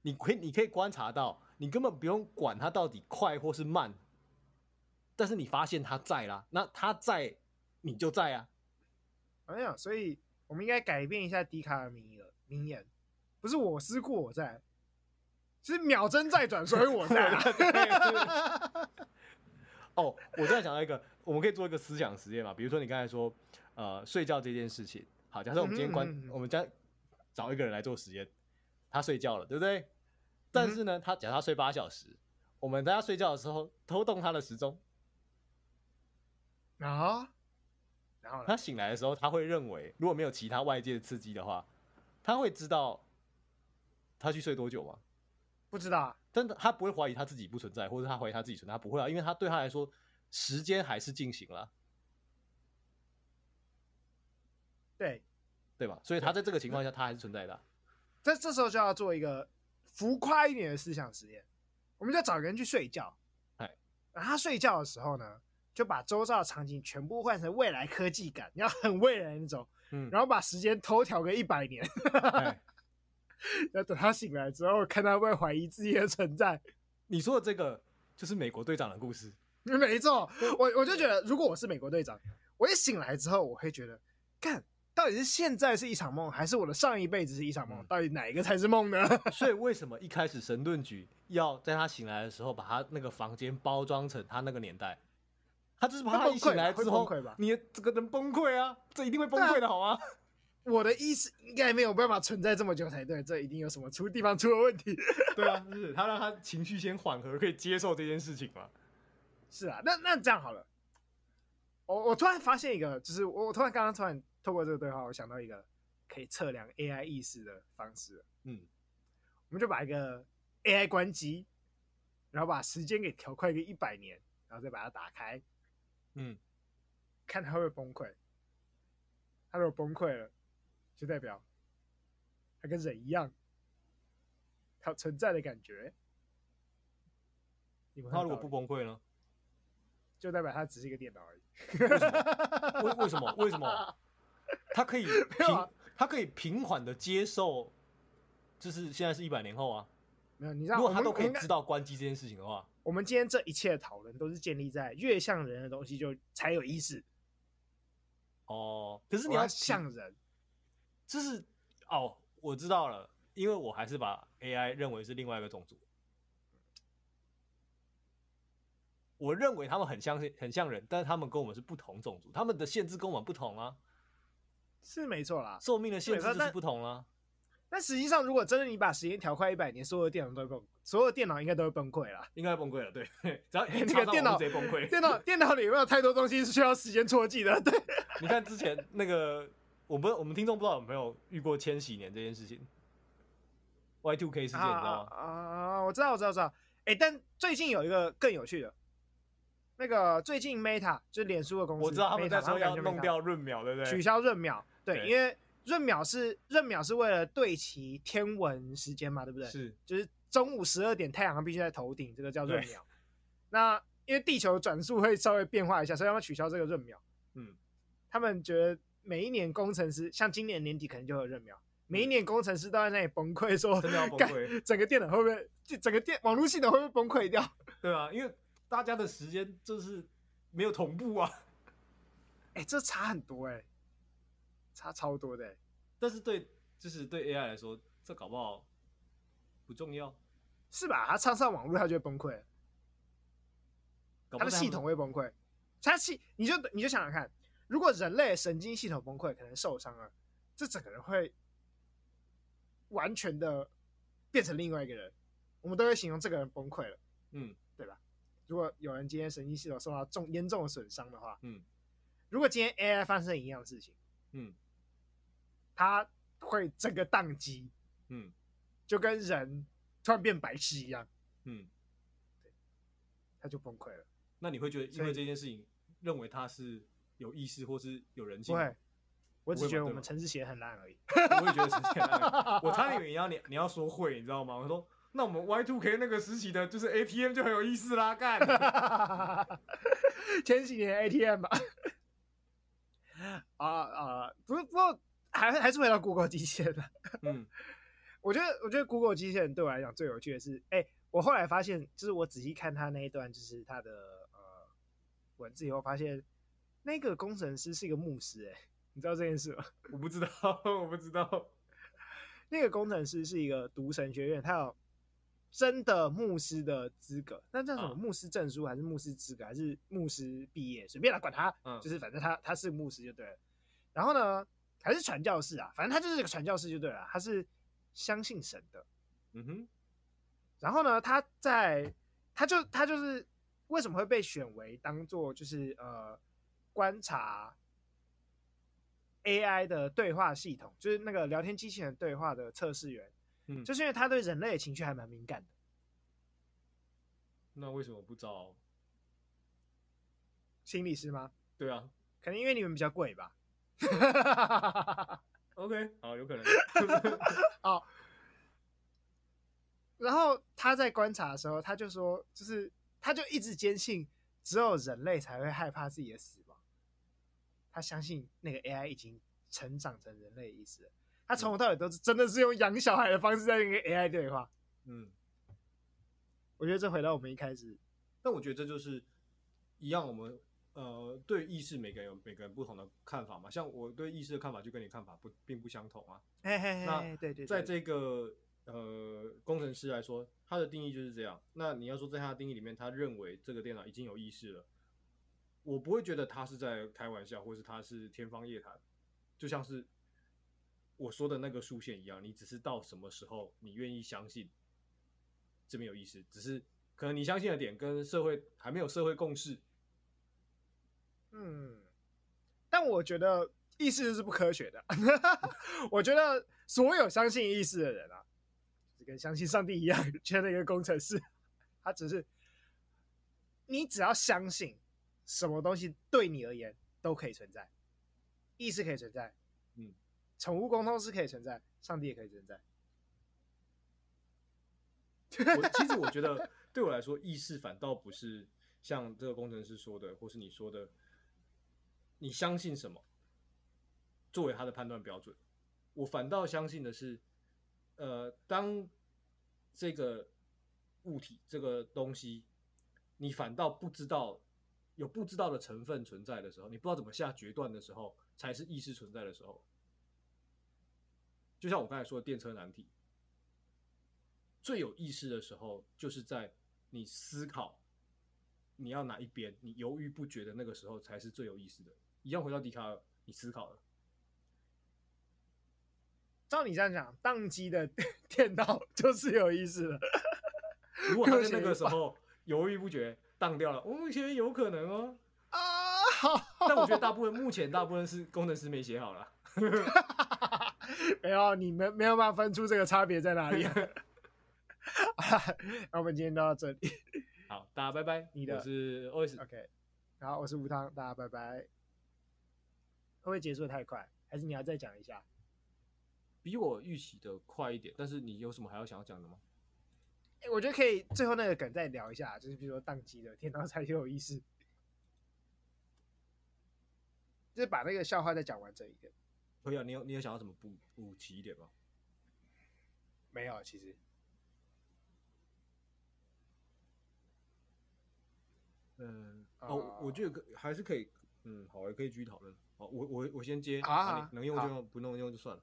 你可以，你可以观察到，你根本不用管它到底快或是慢，但是你发现它在啦，那它在，你就在啊。哎呀，所以我们应该改变一下笛卡尔名言，名言不是我思故我在，是秒针在转，所以我在。哦，我突然想到一个，我们可以做一个思想实验嘛？比如说你刚才说，呃，睡觉这件事情，好，假设我们今天关，嗯嗯嗯我们将找一个人来做实验。他睡觉了，对不对？但是呢，他假设他睡八小时，我们在他睡觉的时候偷动他的时钟啊，然后他醒来的时候，他会认为如果没有其他外界的刺激的话，他会知道他去睡多久吗？不知道啊，但他不会怀疑他自己不存在，或者他怀疑他自己存在，他不会啊，因为他对他来说，时间还是进行了，对对吧？所以他在这个情况下，他还是存在的啊。这这时候就要做一个浮夸一点的思想实验，我们就找人去睡觉，哎，然后他睡觉的时候呢，就把周遭的场景全部换成未来科技感，要很未来那种，嗯，然后把时间偷调个一百年，要等他醒来之后，看他会不会怀疑自己的存在。你说的这个就是美国队长的故事，没错，我我就觉得，如果我是美国队长，我一醒来之后，我会觉得，干。到底是现在是一场梦，还是我的上一辈子是一场梦？嗯、到底哪一个才是梦呢？所以为什么一开始神盾局要在他醒来的时候，把他那个房间包装成他那个年代？他就是怕他一醒来之后，你这个人崩溃啊！这一定会崩溃的好吗？我的意思应该没有办法存在这么久才对，这一定有什么出地方出了问题。对啊，就是他让他情绪先缓和，可以接受这件事情嘛？是啊，那那这样好了，我我突然发现一个，就是我我突然刚刚突然。透过这个对话，我想到一个可以测量 AI 意识的方式。嗯，我们就把一个 AI 关机，然后把时间给调快个一百年，然后再把它打开。嗯，看它会不会崩溃。它如果崩溃了，就代表它跟人一样，它有存在的感觉。它如果不崩溃呢？就代表它只是一个电脑而已。为为什么？为什么？他可以平，他可以平缓的接受，就是现在是一百年后啊。没有，你知道，如果他都可以知道关机这件事情的话，我们今天这一切的讨论都是建立在越像人的东西就才有意思。哦，可是你要像人，就是哦，我知道了，因为我还是把 AI 认为是另外一个种族。我认为他们很像，很像人，但是他们跟我们是不同种族，他们的限制跟我们不同啊。是没错啦，寿命的限制就是不同啦。但实际上，如果真的你把时间调快一百年，所有的电脑都崩，所有的电脑应该都会崩溃啦。应该崩溃了，对。只要那个电脑直接崩溃，电脑电脑里有没有太多东西是需要时间戳记的？对。你看之前那个，我们我们听众不知道有没有遇过千禧年这件事情？Y two K 事件，你知道吗？啊，我知道，我知道，知道。哎，但最近有一个更有趣的。那个最近 Meta 就是脸书的公司，我知道他们在说要弄掉闰秒，对不对？取消闰秒，对，因为闰秒是闰秒是为了对齐天文时间嘛，对不对？是，就是中午十二点太阳必须在头顶，这个叫闰秒。那因为地球转速会稍微变化一下，所以他们取消这个闰秒。嗯，他们觉得每一年工程师，像今年年底可能就有闰秒，每一年工程师都在那里崩溃，说真的要崩溃，整个电脑会不会，整个电网络系统会不会崩溃掉？对啊，因为大家的时间就是没有同步啊。哎、欸，这差很多哎、欸，差超多的、欸。但是对，就是对 AI 来说，这搞不好不重要，是吧？他插上网络，他就会崩溃，他的系统会崩溃。他系，你就你就想想看，如果人类神经系统崩溃，可能受伤了，这整个人会完全的变成另外一个人，我们都会形容这个人崩溃了，嗯，对吧？如果有人今天神经系统受到重严重的损伤的话，嗯。如果今天 AI 发生一样的事情，嗯，他会整个宕机，嗯，就跟人突然变白痴一样，嗯，对，他就崩溃了。那你会觉得，因为这件事情，认为他是有意识或是有人性？不会，我只觉得我们 城市写得很烂而已。我也觉得城市写很烂。我差点以为你要你你要说会，你知道吗？我说，那我们 Y Two K 那个时期的，就是 ATM 就很有意思啦，干。前几年 ATM 吧。啊啊，不是，不过还还是回到 Google 机器人的。嗯，我觉得，我觉得 Google 机器人对我来讲最有趣的是，哎、欸，我后来发现，就是我仔细看他那一段，就是他的呃文字以后，发现那个工程师是一个牧师、欸。哎，你知道这件事吗？我不知道，我不知道。那个工程师是一个读神学院，他有。真的牧师的资格，那叫什么牧师证书，还是牧师资格，还是牧师毕业？随便来管他，嗯，就是反正他他是牧师就对了。然后呢，还是传教士啊，反正他就是个传教士就对了。他是相信神的，嗯哼。然后呢，他在他就他就是为什么会被选为当做就是呃观察 AI 的对话系统，就是那个聊天机器人对话的测试员。嗯，就是因为他对人类的情绪还蛮敏感的。那为什么不找心理师吗？对啊，可能因为你们比较贵吧。OK，好，有可能。好。然后他在观察的时候，他就说，就是他就一直坚信，只有人类才会害怕自己的死亡。他相信那个 AI 已经成长成人类的意思了。他从头到尾都是真的是用养小孩的方式在跟 AI 对话。嗯，我觉得这回到我们一开始，但我觉得这就是一样，我们呃对意识每个人有每个人不同的看法嘛。像我对意识的看法就跟你看法不并不相同啊。嘿嘿嘿，那对对，对，在这个呃工程师来说，他的定义就是这样。那你要说在他的定义里面，他认为这个电脑已经有意识了，我不会觉得他是在开玩笑，或是他是天方夜谭，就像是。我说的那个竖线一样，你只是到什么时候你愿意相信这边有意思，只是可能你相信的点跟社会还没有社会共识。嗯，但我觉得意识是不科学的。我觉得所有相信意识的人啊，就跟相信上帝一样，缺了一个工程师，他只是你只要相信什么东西对你而言都可以存在，意识可以存在。宠物沟通是可以存在，上帝也可以存在。我 其实我觉得，对我来说，意识反倒不是像这个工程师说的，或是你说的，你相信什么作为他的判断标准。我反倒相信的是，呃，当这个物体、这个东西，你反倒不知道有不知道的成分存在的时候，你不知道怎么下决断的时候，才是意识存在的时候。就像我刚才说的电车难题，最有意思的时候，就是在你思考你要哪一边，你犹豫不决的那个时候，才是最有意思的。一样回到笛卡尔，你思考了。照你这样讲，宕机的 电脑就是有意思的。如果他在那个时候犹豫不决，宕掉了，我觉得有可能哦。啊，但我觉得大部分目前大部分是工程师没写好了。没有，你们没有办法分出这个差别在哪里。那我们今天就到这里。好，大家拜拜。你的我是 OS，OK。好，我是吴汤，大家拜拜。会不会结束的太快？还是你要再讲一下？比我预期的快一点，但是你有什么还要想要讲的吗？欸，我觉得可以最后那个梗再聊一下，就是比如说宕机的天堂才有意思，就是把那个笑话再讲完整一点。可以啊，你有你有想要怎么补补齐一点吗？没有，其实。嗯，哦，我觉得可还是可以，嗯，好，也可以继续讨论。好，我我我先接啊，啊，能用就用，不能用就算了。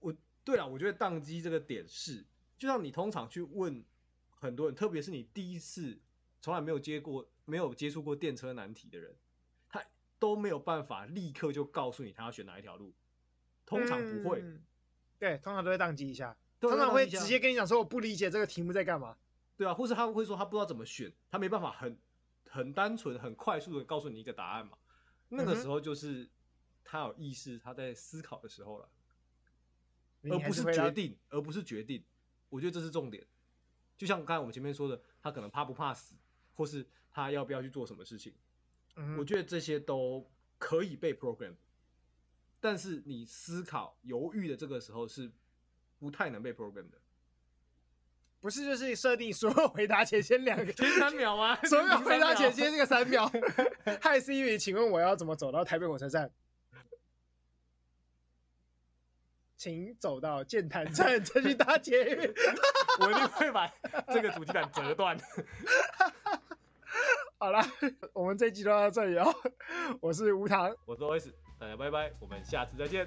我对了，我觉得宕机这个点是，就像你通常去问很多人，特别是你第一次从来没有接过、没有接触过电车难题的人，他都没有办法立刻就告诉你他要选哪一条路，通常不会。嗯、对，通常都会宕机一下，通常会直接跟你讲说我不理解这个题目在干嘛。对啊，或是他会说他不知道怎么选，他没办法很很单纯、很快速的告诉你一个答案嘛。那个时候就是他有意识，他在思考的时候了。而不是决定，而不是决定，我觉得这是重点。就像刚才我们前面说的，他可能怕不怕死，或是他要不要去做什么事情，嗯、我觉得这些都可以被 program。但是你思考、犹豫的这个时候是不太能被 program 的。不是，就是设定所有回答前先两个 前三秒吗？所有回答前先这个三秒。嗨，Siri，请问我要怎么走到台北火车站？请走到剑潭站再去搭捷运。我一定会把这个主机板折断。好了，我们这一集就到这里哦。我是吴糖，我是 OS，大家拜拜，我们下次再见。